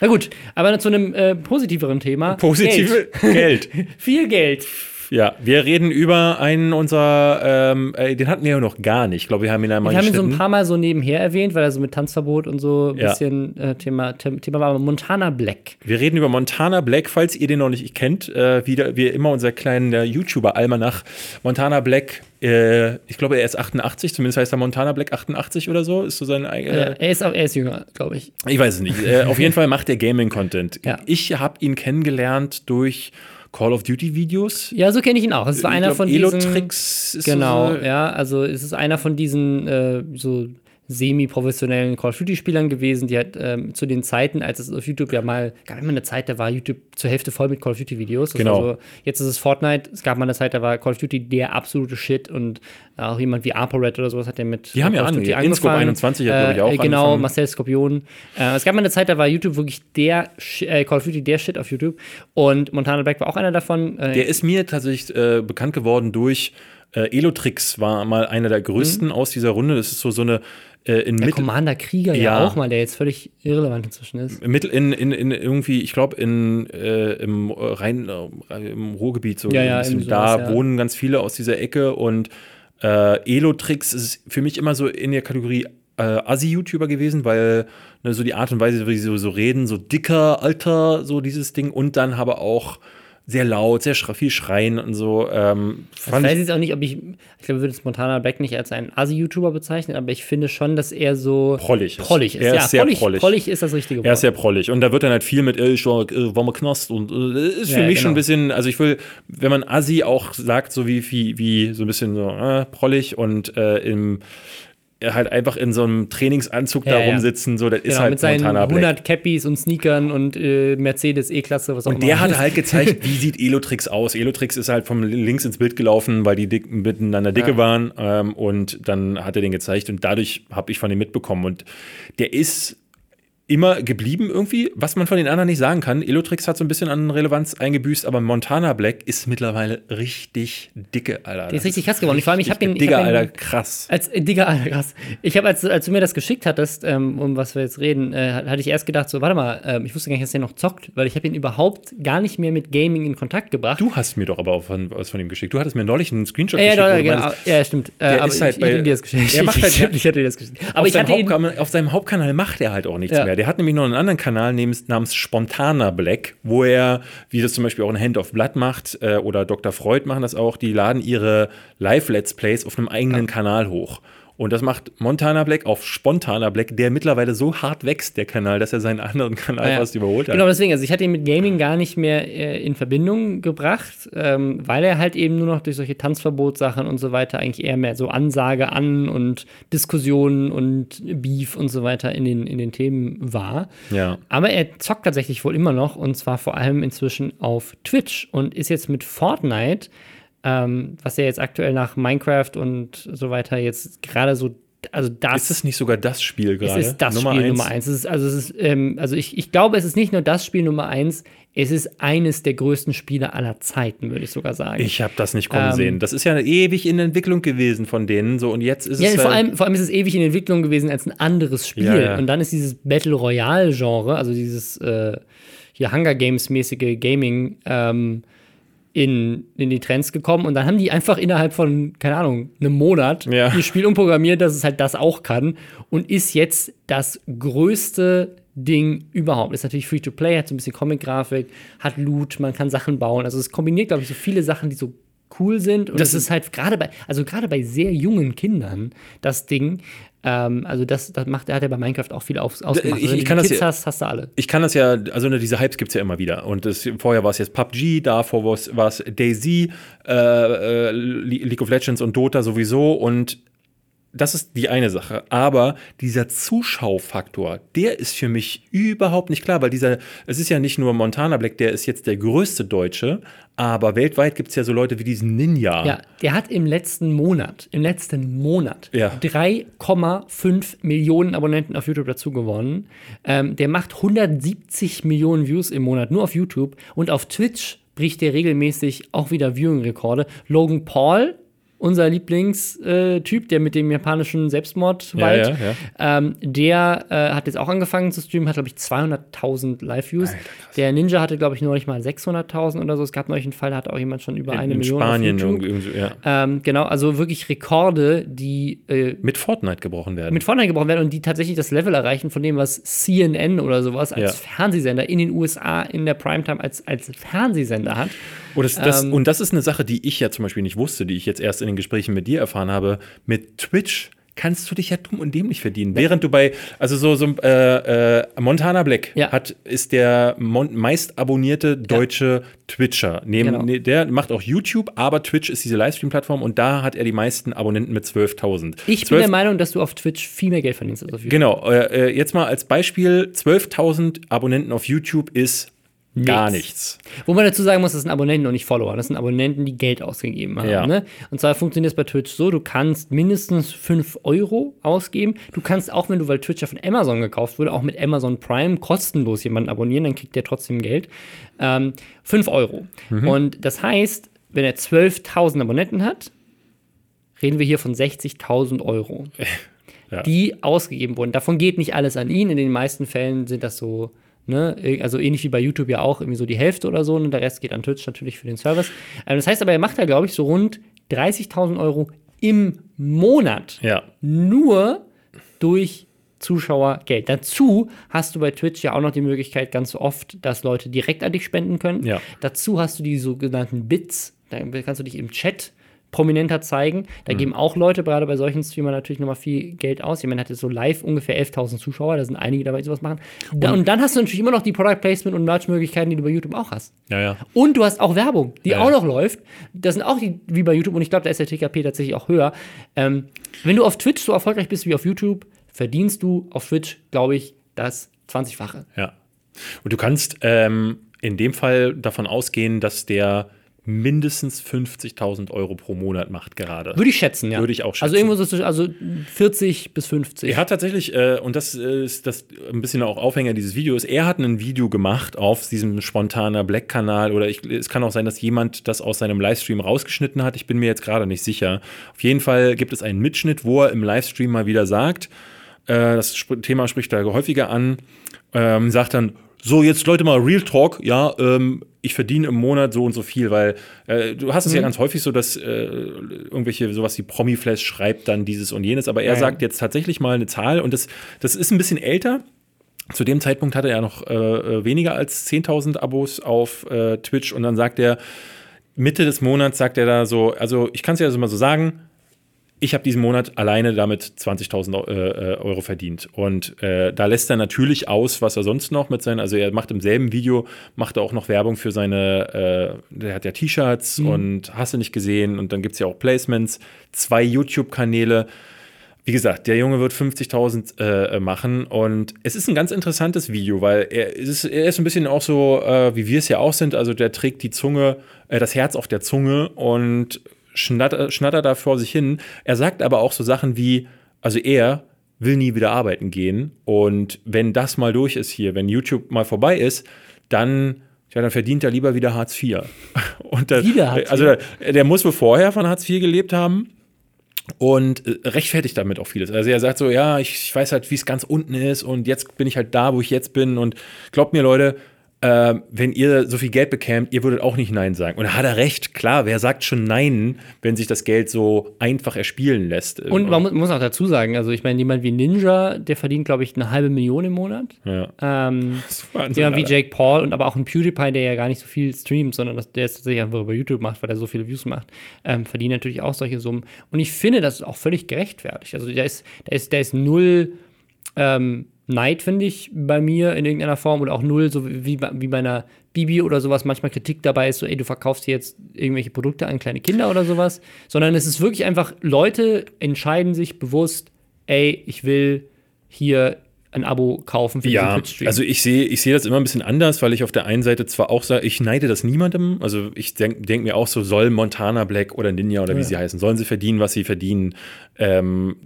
Na gut, aber zu einem äh, positiveren Thema. Positive Geld. Geld. viel Geld. Ja, wir reden über einen unserer, ähm, äh, den hatten wir ja noch gar nicht. Ich glaube, wir haben ihn einmal Wir haben ihn so ein paar Mal so nebenher erwähnt, weil er so mit Tanzverbot und so ein Ja. bisschen äh, Thema, Thema war. Montana Black. Wir reden über Montana Black, falls ihr den noch nicht kennt. Äh, wieder, wie immer unser kleiner YouTuber-Almanach. Montana Black, äh, ich glaube, er ist 88, zumindest heißt er Montana Black 88 oder so. Ist so sein Äh, äh, er, ist auch, er ist jünger, glaube ich. Ich weiß es nicht. äh, auf jeden Fall macht er Gaming-Content. Ja. Ich habe ihn kennengelernt durch Call of Duty-Videos. Ja, so kenne ich ihn auch. Es ist einer von diesen. Elo-Tricks ist Genau, so, ja. Also es ist einer von diesen äh, so semi-professionellen Call of Duty-Spielern gewesen, die halt ähm, zu den Zeiten, als es auf YouTube ja mal, gab immer eine Zeit, da war YouTube zur Hälfte voll mit Call of Duty-Videos. Genau. war So, jetzt ist es Fortnite, es gab mal eine Zeit, da war Call of Duty der absolute Shit und auch jemand wie ApoRed oder sowas hat der mit Die haben ja Call of Duty Inscope angefangen. 21 hat, glaub ich, auch äh, Genau, angefangen. Marcel Skorpion. Äh, es gab mal eine Zeit, da war YouTube wirklich der, Sh- äh, Call of Duty der Shit auf YouTube und Montana Black war auch einer davon. Äh, Der ist mir tatsächlich äh, bekannt geworden durch äh, Elotrix, war mal einer der größten aus dieser Runde. Das ist so, so eine äh, in der Mittel. Commander Krieger ja. Ja. auch mal, der jetzt völlig irrelevant inzwischen ist. Mittel in, in, in irgendwie, ich glaube, in äh, im Rhein, äh, im Ruhrgebiet so Ja, ein ja, da sowas, ja. wohnen ganz viele aus dieser Ecke und äh, Elotrix ist für mich immer so in der Kategorie äh, Assi-YouTuber gewesen, weil ne, so die Art und Weise, wie sie so, so reden, so dicker, alter, so dieses Ding und dann aber auch sehr laut, sehr viel schreien und so. Ähm, Ich fand weiß ich, jetzt auch nicht, ob ich, ich glaube, ich würde Montana Black nicht als einen Asi-YouTuber bezeichnen, aber ich finde schon, dass er so Prollig ist. prollig ist. Er ist ja, sehr prollig, prollig. prollig ist das richtige Wort. Er ist sehr prollig. Und da wird dann halt viel mit, äh, ich war, äh, war mal Knast und äh, ist für Ja, mich schon ein genau. bisschen, also ich will, wenn man Assi auch sagt, so wie, wie, wie so ein bisschen so äh, prollig und äh, im halt einfach in so einem Trainingsanzug da Ja, ja. rumsitzen, so, das ist genau, halt mit seinen Montana Black. 100 Cappies und Sneakern und äh, Mercedes E-Klasse, was auch Und immer. der hat halt gezeigt, wie sieht Elotrix aus. Elotrix ist halt vom links ins Bild gelaufen, weil die dick, miteinander dicke Ja. waren. Ähm, und dann hat er den gezeigt und dadurch habe ich von ihm mitbekommen. Und der ist immer geblieben irgendwie, was man von den anderen nicht sagen kann. Elotrix hat so ein bisschen an Relevanz eingebüßt, aber Montana Black ist mittlerweile richtig dicke, Alter. Der ist richtig krass geworden. Vor allem, ich hab ihn- ich Digga, hab ihn- Alter, krass. Als, äh, Digga, Alter, krass. Ich habe, als, als du mir das geschickt hattest, ähm, um was wir jetzt reden, äh, hatte ich erst gedacht, so, warte mal, ähm, ich wusste gar nicht, dass der noch zockt, weil ich habe ihn überhaupt gar nicht mehr mit Gaming in Kontakt gebracht. Du hast mir doch aber auch von, was von ihm geschickt. Du hattest mir neulich einen Screenshot ja, geschickt. ja, genau. meintest, Ja, stimmt. Äh, der aber ist halt ich, ich hätte bei- dir das geschickt. Er macht halt- ich, ich hätte dir das geschickt. Aber auf, ich seinem hatte ihn, Hauptkanal, auf seinem Hauptkanal macht er halt auch nichts Ja. mehr. Der hat nämlich noch einen anderen Kanal namens, Spontaner Black, wo er, wie das zum Beispiel auch in Hand of Blood macht äh, oder Dr. Freud machen das auch, die laden ihre Live-Let's Plays auf einem eigenen Kanal hoch. Und das macht Montana Black auf Spontaner Black, der mittlerweile so hart wächst, der Kanal, dass er seinen anderen Kanal Ja. fast überholt hat. Genau, deswegen, also ich hatte ihn mit Gaming gar nicht mehr äh, in Verbindung gebracht, ähm, weil er halt eben nur noch durch solche Tanzverbotssachen und so weiter eigentlich eher mehr so Ansage an und Diskussionen und Beef und so weiter in den, in den Themen war. Ja. Aber er zockt tatsächlich wohl immer noch und zwar vor allem inzwischen auf Twitch und ist jetzt mit Fortnite, ähm, was ja jetzt aktuell nach Minecraft und so weiter jetzt gerade so, also das Ist das nicht sogar das Spiel gerade? es ist das Spiel eins? Nummer eins. Es ist, also es ist, ähm, also ich, ich glaube, es ist nicht nur das Spiel Nummer eins, es ist eines der größten Spiele aller Zeiten, würde ich sogar sagen. Ich habe das nicht kommen Ähm, sehen. Das ist ja ewig in Entwicklung gewesen von denen. So, und jetzt ist ja, es. vor halt- allem, vor allem ist es ewig in Entwicklung gewesen als ein anderes Spiel. Ja, ja. Und dann ist dieses Battle Royale-Genre, also dieses äh, hier Hunger Games-mäßige Gaming, ähm, in, in die Trends gekommen und dann haben die einfach innerhalb von, keine Ahnung, einem Monat Ja. ihr Spiel umprogrammiert, dass es halt das auch kann und ist jetzt das größte Ding überhaupt. Ist natürlich Free-to-Play, hat so ein bisschen Comic-Grafik, hat Loot, man kann Sachen bauen. Also es kombiniert, glaube ich, so viele Sachen, die so cool sind. Und Das das ist halt gerade bei, also gerade bei sehr jungen Kindern das Ding. Ähm, also das, das macht, hat er bei Minecraft auch viel aus, ausgemacht. ich- Also ich du kann die das Kids ja- hast, hast du alle. ich kann das ja, also ne, diese Hypes gibt es ja immer wieder. Und das, vorher war es jetzt PUBG, davor war es- Daisy, äh, äh, Le- League of Legends und Dota sowieso. Und das ist die eine Sache. Aber dieser Zuschaufaktor, der ist für mich überhaupt nicht klar, weil dieser, es ist ja nicht nur Montana Black, der ist jetzt der größte Deutsche, aber weltweit gibt es ja so Leute wie diesen Ninja. Ja, der hat im letzten Monat, im letzten Monat Ja. 3,5 Millionen Abonnenten auf YouTube dazu gewonnen. Ähm, der macht 170 Millionen Views im Monat nur auf YouTube und auf Twitch bricht der regelmäßig auch wieder Viewing-Rekorde. Logan Paul, unser Lieblingstyp, der mit dem japanischen Selbstmord Ja, weilt, ja, Ähm, der äh, hat jetzt auch angefangen zu streamen, hat, glaube ich, 200.000 Live-Views. Der Ninja hatte, glaube ich, neulich mal 600.000 oder so. Es gab neulich einen Fall, da hatte auch jemand schon über eine in Million Spanien irgendwie, ja. Ähm, genau, also wirklich Rekorde, die äh, mit Fortnite gebrochen werden. mit Fortnite gebrochen werden und die tatsächlich das Level erreichen von dem, was CNN oder sowas als Ja. Fernsehsender in den USA in der Primetime als, als Fernsehsender hat. Und das, das, Ähm, und das ist eine Sache, die ich ja zum Beispiel nicht wusste, die ich jetzt erst in den Gesprächen mit dir erfahren habe. Mit Twitch kannst du dich ja dumm und dämlich verdienen. Während du bei, also so, so äh, äh, Montana Black Ja. hat, ist der meist abonnierte deutsche Twitcher. Neben, Genau. ne, der macht auch YouTube, aber Twitch ist diese Livestream-Plattform und da hat er die meisten Abonnenten mit 12.000. Ich bin 12 der Meinung, dass du auf Twitch viel mehr Geld verdienst als auf YouTube. Genau, äh, äh, jetzt mal als Beispiel: 12.000 Abonnenten auf YouTube ist gar nichts. Wo man dazu sagen muss, das sind Abonnenten und nicht Follower. Das sind Abonnenten, die Geld ausgegeben haben. Ja. Ne? Und zwar funktioniert es bei Twitch so, du kannst mindestens 5 Euro ausgeben. Du kannst auch, wenn du, weil Twitch ja von Amazon gekauft wurde, auch mit Amazon Prime kostenlos jemanden abonnieren, dann kriegt der trotzdem Geld. Ähm, 5 Euro. Mhm. Und das heißt, wenn er 12.000 Abonnenten hat, reden wir hier von 60.000 Euro, Ja. die ausgegeben wurden. Davon geht nicht alles an ihn. In den meisten Fällen sind das so, ne, also ähnlich wie bei YouTube ja auch, irgendwie so die Hälfte oder so. Und der Rest geht an Twitch natürlich für den Service. Ähm, das heißt aber, er macht da, glaube ich, so rund 30.000 Euro im Monat Ja. nur durch Zuschauergeld. Dazu hast du bei Twitch ja auch noch die Möglichkeit ganz oft, dass Leute direkt an dich spenden können. Ja. Dazu hast du die sogenannten Bits. Da kannst du dich im Chat prominenter zeigen. Da geben auch Leute, gerade bei solchen Streamern, natürlich nochmal viel Geld aus. Jemand hat jetzt so live ungefähr 11.000 Zuschauer, da sind einige dabei, die sowas machen. Da, und dann hast du natürlich immer noch die Product Placement und Merch-Möglichkeiten, die du bei YouTube auch hast. Ja, ja. Und du hast auch Werbung, die Ja. auch noch läuft. Das sind auch die, wie bei YouTube, und ich glaube, da ist der TKP tatsächlich auch höher. Ähm, wenn du auf Twitch so erfolgreich bist wie auf YouTube, verdienst du auf Twitch, glaube ich, das 20-fache. Ja. Und du kannst ähm, in dem Fall davon ausgehen, dass der mindestens 50.000 Euro pro Monat macht gerade. Würde ich schätzen, ja. Würde ich auch schätzen. Also irgendwo so zwischen- also 40 bis 50. Er hat tatsächlich, äh, und das ist das ein bisschen auch Aufhänger dieses Videos, er hat ein Video gemacht auf diesem spontaner Black-Kanal oder ich, es kann auch sein, dass jemand das aus seinem Livestream rausgeschnitten hat. Ich bin mir jetzt gerade nicht sicher. Auf jeden Fall gibt es einen Mitschnitt, wo er im Livestream mal wieder sagt, äh, das Thema spricht da häufiger an, ähm, sagt dann, so jetzt Leute mal Real Talk, ja, ähm, ich verdiene im Monat so und so viel, weil äh, du hast es ja ganz häufig so, dass äh, irgendwelche sowas wie Promiflash schreibt dann dieses und jenes, aber er ja. sagt jetzt tatsächlich mal eine Zahl und das, das ist ein bisschen älter. Zu dem Zeitpunkt hatte er noch äh, weniger als 10.000 Abos auf äh, Twitch und dann sagt er, Mitte des Monats sagt er da so, also ich kann es ja also mal so sagen, ich habe diesen Monat alleine damit 20.000 äh, äh, Euro verdient. Und äh, da lässt er natürlich aus, was er sonst noch mit seinen, also er macht im selben Video, macht er auch noch Werbung für seine, äh, der hat ja T-Shirts und hast du nicht gesehen und dann gibt es ja auch Placements, zwei YouTube-Kanäle. Wie gesagt, der Junge wird 50.000 äh, machen und es ist ein ganz interessantes Video, weil er ist, er ist ein bisschen auch so, äh, wie wir es ja auch sind. Also der trägt die Zunge, äh, das Herz auf der Zunge und schnatter, schnattert da vor sich hin. Er sagt aber auch so Sachen wie, also er will nie wieder arbeiten gehen und wenn das mal durch ist hier, wenn YouTube mal vorbei ist, dann ja, dann verdient er lieber wieder Hartz IV. Und da, Wieder Hartz IV? Also der, der muss wohl vorher von Hartz IV gelebt haben und äh, rechtfertigt damit auch vieles. Also er sagt so, ja, ich, ich weiß halt, wie es ganz unten ist und jetzt bin ich halt da, wo ich jetzt bin und glaubt mir, Leute, äh, wenn ihr so viel Geld bekämt, ihr würdet auch nicht Nein sagen. Und da hat er recht, klar, wer sagt schon Nein, wenn sich das Geld so einfach erspielen lässt? Und man muss, auch dazu sagen, also ich meine, jemand wie Ninja, der verdient, glaube ich, eine halbe Million im Monat. ja. Ähm, Wahnsinn, jemand wie. Jake Paul und aber auch ein PewDiePie, der ja gar nicht so viel streamt, sondern dass der es tatsächlich einfach über YouTube macht, weil er so viele Views macht, ähm, verdienen natürlich auch solche Summen. Und ich finde, das ist auch völlig gerechtfertigt. Also da ist, da ist, da ist null, ähm, Neid, finde ich, bei mir in irgendeiner Form oder auch null, so wie bei, wie bei einer Bibi oder sowas, manchmal Kritik dabei ist, so, ey, du verkaufst hier jetzt irgendwelche Produkte an kleine Kinder oder sowas, sondern es ist wirklich einfach, Leute entscheiden sich bewusst, ey, ich will hier ein Abo kaufen für ja, Twitch-Stream. Also ich sehe ich seh das immer ein bisschen anders, weil ich auf der einen Seite zwar auch sage, ich neide das niemandem. Also ich denke denk mir auch so, soll Montana Black oder Ninja oder wie sie heißen, sollen sie verdienen, was sie verdienen. Ähm,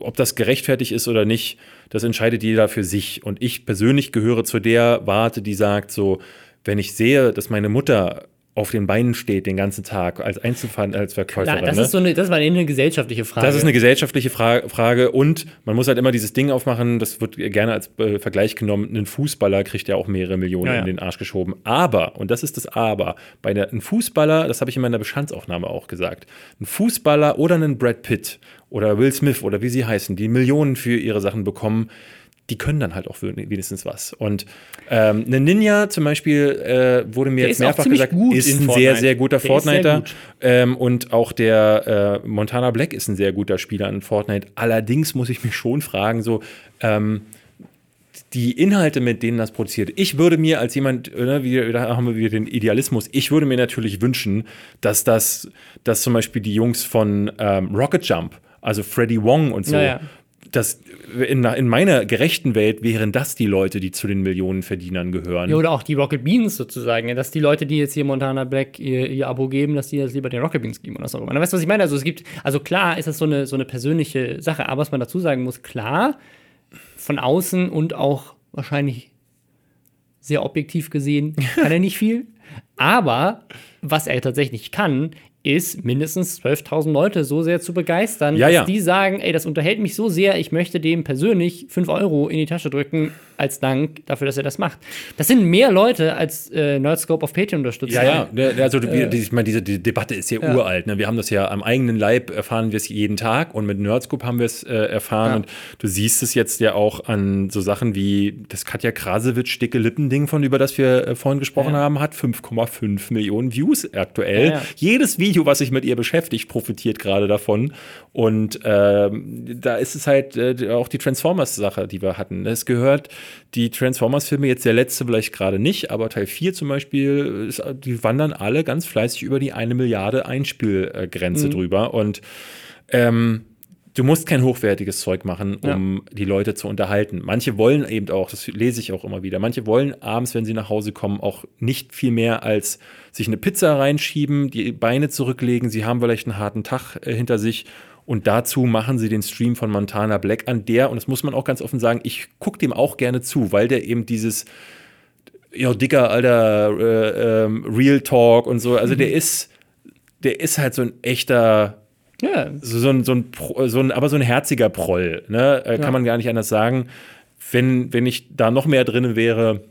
ob das gerechtfertigt ist oder nicht, das entscheidet jeder für sich. Und ich persönlich gehöre zu der Warte, die sagt so, wenn ich sehe, dass meine Mutter auf den Beinen steht den ganzen Tag als Einzelfall, als Verkäuferin. Klar, das, ne? ist so eine, das war eine gesellschaftliche Frage. Das ist eine gesellschaftliche Fra Frage und man muss halt immer dieses Ding aufmachen, das wird gerne als äh, Vergleich genommen, ein Fußballer kriegt ja auch mehrere Millionen ja, ja. in den Arsch geschoben. Aber, und das ist das Aber, bei der, ein Fußballer, das habe ich in meiner Bestandsaufnahme auch gesagt, ein Fußballer oder ein Brad Pitt oder Will Smith oder wie sie heißen, die Millionen für ihre Sachen bekommen, die können dann halt auch wenigstens was. Und ähm, eine Ninja zum Beispiel äh, wurde mir der jetzt mehrfach gesagt, ist ein sehr, sehr guter der Fortniter. Gut. Ähm, und auch der äh, Montana Black ist ein sehr guter Spieler in Fortnite. Allerdings muss ich mich schon fragen, so, ähm, die Inhalte, mit denen das produziert. Ich würde mir als jemand, ne, wie, da haben wir wieder den Idealismus, ich würde mir natürlich wünschen, dass das, dass zum Beispiel die Jungs von ähm, Rocket Jump, also Freddie Wong und so, naja das in, in, meiner gerechten Welt wären das die Leute, die zu den Millionenverdienern gehören. Ja, oder auch die Rocket Beans sozusagen. Dass die Leute, die jetzt hier Montana Black ihr, ihr Abo geben, dass die jetzt lieber den Rocket Beans geben oder so. Und weißt du, was ich meine? Also es gibt, also klar ist das so eine, so eine persönliche Sache, aber was man dazu sagen muss, klar, von außen und auch wahrscheinlich sehr objektiv gesehen, kann er nicht viel. Aber was er tatsächlich kann, ist, mindestens 12.000 Leute so sehr zu begeistern, ja, dass ja. die sagen, ey, das unterhält mich so sehr, ich möchte dem persönlich 5 Euro in die Tasche drücken, als Dank dafür, dass er das macht. Das sind mehr Leute, als äh, Nerdscope auf Patreon unterstützen. Ja, ja, also äh, ich meine, diese die Debatte ist ja, ja. uralt. Ne? Wir haben das ja am eigenen Leib erfahren wir es jeden Tag und mit Nerdscope haben wir es äh, erfahren ja. und du siehst es jetzt ja auch an so Sachen wie das Katja Krasewitsch dicke Lippending, von über das wir äh, vorhin gesprochen ja. haben, hat 5,5 Millionen Views aktuell. Jedes Video, was sich mit ihr beschäftigt, profitiert gerade davon und ähm, da ist es halt äh, auch die Transformers-Sache, die wir hatten. Es gehört die Transformers-Filme, jetzt der letzte vielleicht gerade nicht, aber Teil 4 zum Beispiel, ist, die wandern alle ganz fleißig über die eine Milliarde Einspielgrenze mhm. drüber. Und ähm, du musst kein hochwertiges Zeug machen, um ja. die Leute zu unterhalten. Manche wollen eben auch, das lese ich auch immer wieder, manche wollen abends, wenn sie nach Hause kommen, auch nicht viel mehr als sich eine Pizza reinschieben, die Beine zurücklegen, sie haben vielleicht einen harten Tag äh, hinter sich und dazu machen sie den Stream von Montana Black an, der, und das muss man auch ganz offen sagen, ich gucke dem auch gerne zu, weil der eben dieses, ja, dicker, alter äh, ähm, Real Talk und so, also mhm. der ist, der ist halt so ein echter, ja. so, so, ein, so, ein, so ein, aber so ein herziger Proll, ne? Äh, kann ja. man gar nicht anders sagen. Wenn, wenn ich da noch mehr drin wäre,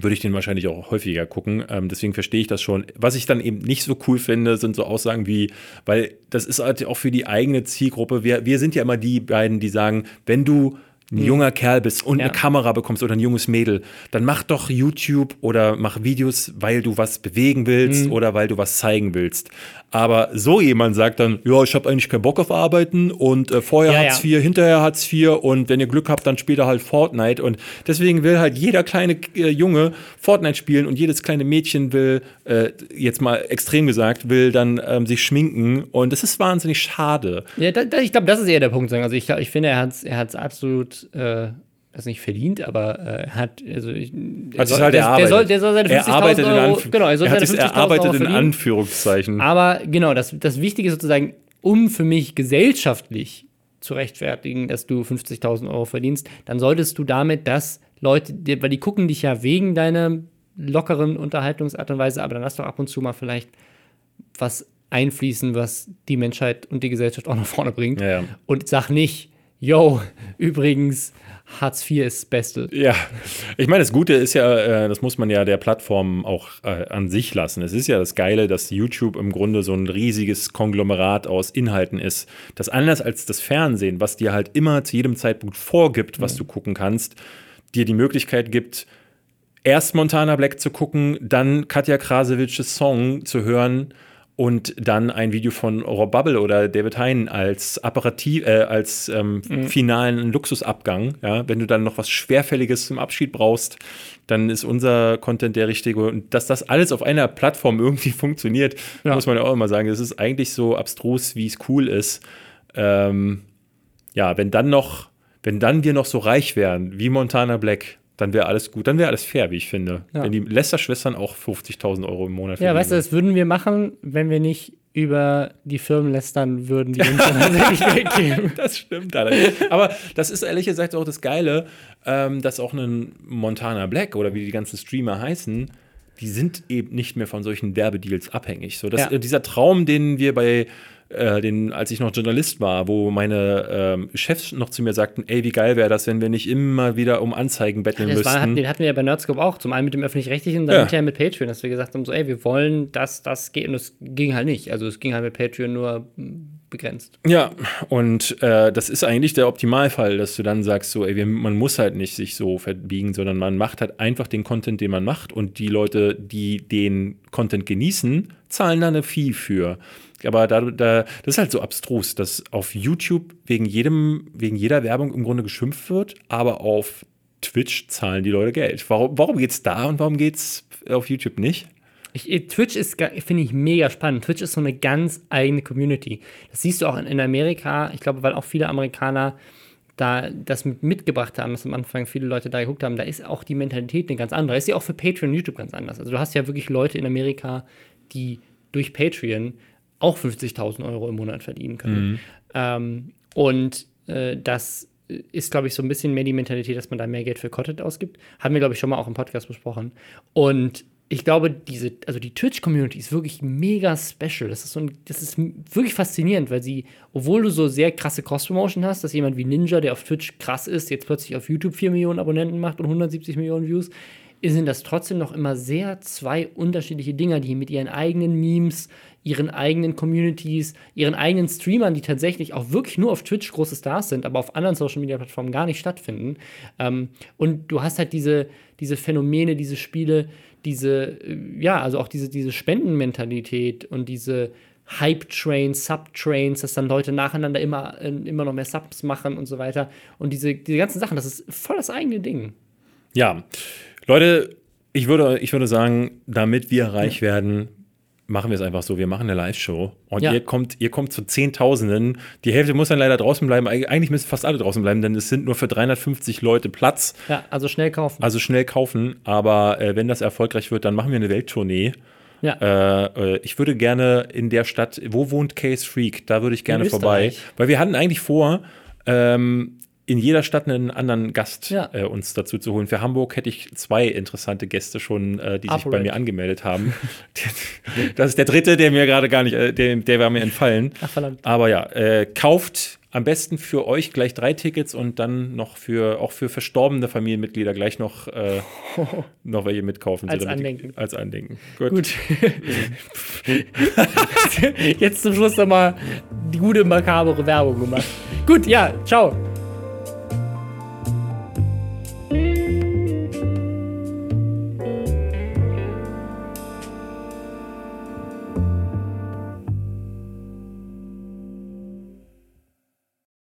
würde ich den wahrscheinlich auch häufiger gucken. Ähm, deswegen verstehe ich das schon. Was ich dann eben nicht so cool finde, sind so Aussagen wie, weil das ist halt auch für die eigene Zielgruppe. Wir, wir sind ja immer die beiden, die sagen, wenn du ein hm. junger Kerl bist und ja. eine Kamera bekommst oder ein junges Mädel, dann mach doch YouTube oder mach Videos, weil du was bewegen willst mhm. oder weil du was zeigen willst. Aber so jemand sagt dann, ja, ich habe eigentlich keinen Bock auf Arbeiten und äh, vorher ja, Hartz IV, ja. hinterher Hartz IV und wenn ihr Glück habt, dann später halt Fortnite. Und deswegen will halt jeder kleine äh, Junge Fortnite spielen und jedes kleine Mädchen will, äh, jetzt mal extrem gesagt, will dann ähm, sich schminken. Und das ist wahnsinnig schade. Ja, da, da, ich glaube, das ist eher der Punkt. Also ich, ich finde, er hat es er absolut äh, also nicht verdient, aber äh, hat also ich, hat soll, halt der, der, soll, der soll seine 50.000 Euro, genau, er soll er seine 50.000 erarbeitet Euro in Anführungszeichen. Aber genau, das, das Wichtige ist sozusagen, um für mich gesellschaftlich zu rechtfertigen, dass du 50.000 Euro verdienst, dann solltest du damit das Leute, weil die gucken dich ja wegen deiner lockeren Unterhaltungsart und Weise, aber dann lass doch ab und zu mal vielleicht was einfließen, was die Menschheit und die Gesellschaft auch nach vorne bringt. Ja, ja. Und sag nicht, yo, übrigens, Hartz IV ist das Beste. Ja, ich meine, das Gute ist ja, äh, das muss man ja der Plattform auch äh, an sich lassen. Es ist ja das Geile, dass YouTube im Grunde so ein riesiges Konglomerat aus Inhalten ist, das anders als das Fernsehen, was dir halt immer zu jedem Zeitpunkt vorgibt, was mhm. du gucken kannst, dir die Möglichkeit gibt, erst Montana Black zu gucken, dann Katja Krasewitsches Song zu hören und dann ein Video von Rob Bubble oder David Hein als Apparativ, äh, als ähm, mhm. finalen Luxusabgang. Ja? Wenn du dann noch was Schwerfälliges zum Abschied brauchst, dann ist unser Content der richtige. Und dass das alles auf einer Plattform irgendwie funktioniert, ja. muss man ja auch immer sagen. Das ist eigentlich so abstrus, wie es cool ist. Ähm, ja, wenn dann noch, wenn dann wir noch so reich wären wie Montana Black, dann wäre alles gut, dann wäre alles fair, wie ich finde. Ja. Wenn die Lester-Schwestern auch 50.000 Euro im Monat Ja, weißt du, das würden wir machen, wenn wir nicht über die Firmen lästern würden, die uns dann tatsächlich Geld geben. Das stimmt allerdings. Aber das ist ehrlich gesagt auch das Geile, ähm, dass auch ein Montana Black oder wie die ganzen Streamer heißen, die sind eben nicht mehr von solchen Werbedeals abhängig. So, dass, ja. dieser Traum, den wir bei äh, den, als ich noch Journalist war, wo meine ähm, Chefs noch zu mir sagten, ey, wie geil wäre das, wenn wir nicht immer wieder um Anzeigen betteln das müssten. War, den hatten wir ja bei Nerdscope auch, zum einen mit dem Öffentlich-Rechtlichen, dann ja. hinterher mit Patreon, dass wir gesagt haben, so, ey, wir wollen, dass das geht. Und es ging halt nicht. Also es ging halt mit Patreon nur begrenzt. Ja, und äh, das ist eigentlich der Optimalfall, dass du dann sagst, so, ey, man muss halt nicht sich so verbiegen, sondern man macht halt einfach den Content, den man macht und die Leute, die den Content genießen, zahlen da eine Fee für. Aber da, da, das ist halt so abstrus, dass auf YouTube wegen jedem, wegen jeder Werbung im Grunde geschimpft wird, aber auf Twitch zahlen die Leute Geld. Warum, warum es da und warum geht es auf YouTube nicht? Ich, Twitch ist, finde ich, mega spannend. Twitch ist so eine ganz eigene Community. Das siehst du auch in, in Amerika. Ich glaube, weil auch viele Amerikaner da das mitgebracht haben, dass am Anfang viele Leute da geguckt haben, da ist auch die Mentalität eine ganz andere. Ist ja auch für Patreon und YouTube ganz anders. Also du hast ja wirklich Leute in Amerika, die durch Patreon auch 50.000 Euro im Monat verdienen können. Mhm. Ähm, und äh, das ist, glaube ich, so ein bisschen mehr die Mentalität, dass man da mehr Geld für Content ausgibt. Haben wir, glaube ich, schon mal auch im Podcast besprochen. Und ich glaube, diese, also die Twitch-Community ist wirklich mega special. Das ist, so ein, das ist wirklich faszinierend, weil sie, obwohl du so sehr krasse Cross-Promotion hast, dass jemand wie Ninja, der auf Twitch krass ist, jetzt plötzlich auf YouTube 4 Millionen Abonnenten macht und 170 Millionen Views, sind das trotzdem noch immer sehr zwei unterschiedliche Dinger, die mit ihren eigenen Memes, ihren eigenen Communities, ihren eigenen Streamern, die tatsächlich auch wirklich nur auf Twitch große Stars sind, aber auf anderen Social Media Plattformen gar nicht stattfinden. Ähm, und du hast halt diese, diese Phänomene, diese Spiele, diese, äh, ja, also auch diese, diese Spendenmentalität und diese Hype-Trains, Sub-Trains, dass dann Leute nacheinander immer, äh, immer noch mehr Subs machen und so weiter. Und diese, diese ganzen Sachen, das ist voll das eigene Ding. Ja, Leute, ich würde, ich würde sagen, damit wir reich ja. werden, machen wir es einfach so. Wir machen eine Live-Show und ja. ihr kommt, ihr kommt zu Zehntausenden. Die Hälfte muss dann leider draußen bleiben. Eigentlich müssen fast alle draußen bleiben, denn es sind nur für 350 Leute Platz. Ja, also schnell kaufen. Also schnell kaufen. Aber äh, wenn das erfolgreich wird, dann machen wir eine Welttournee. Ja. Äh, äh ich würde gerne in der Stadt, wo wohnt Case Freak? Da würde ich gerne vorbei. Weil wir hatten eigentlich vor, ähm, in jeder Stadt einen anderen Gast ja. äh, uns dazu zu holen. Für Hamburg hätte ich zwei interessante Gäste schon, äh, die sich bei mir angemeldet haben. das ist der dritte, der mir gerade gar nicht, äh, der, der war mir entfallen. Ach, verdammt. Aber ja, äh, kauft am besten für euch gleich drei Tickets und dann noch für auch für verstorbene Familienmitglieder gleich noch, äh, noch welche mitkaufen. Als Andenken. als Andenken. Gut. Gut. Jetzt zum Schluss nochmal die gute makabere Werbung gemacht. Gut, ja, ciao.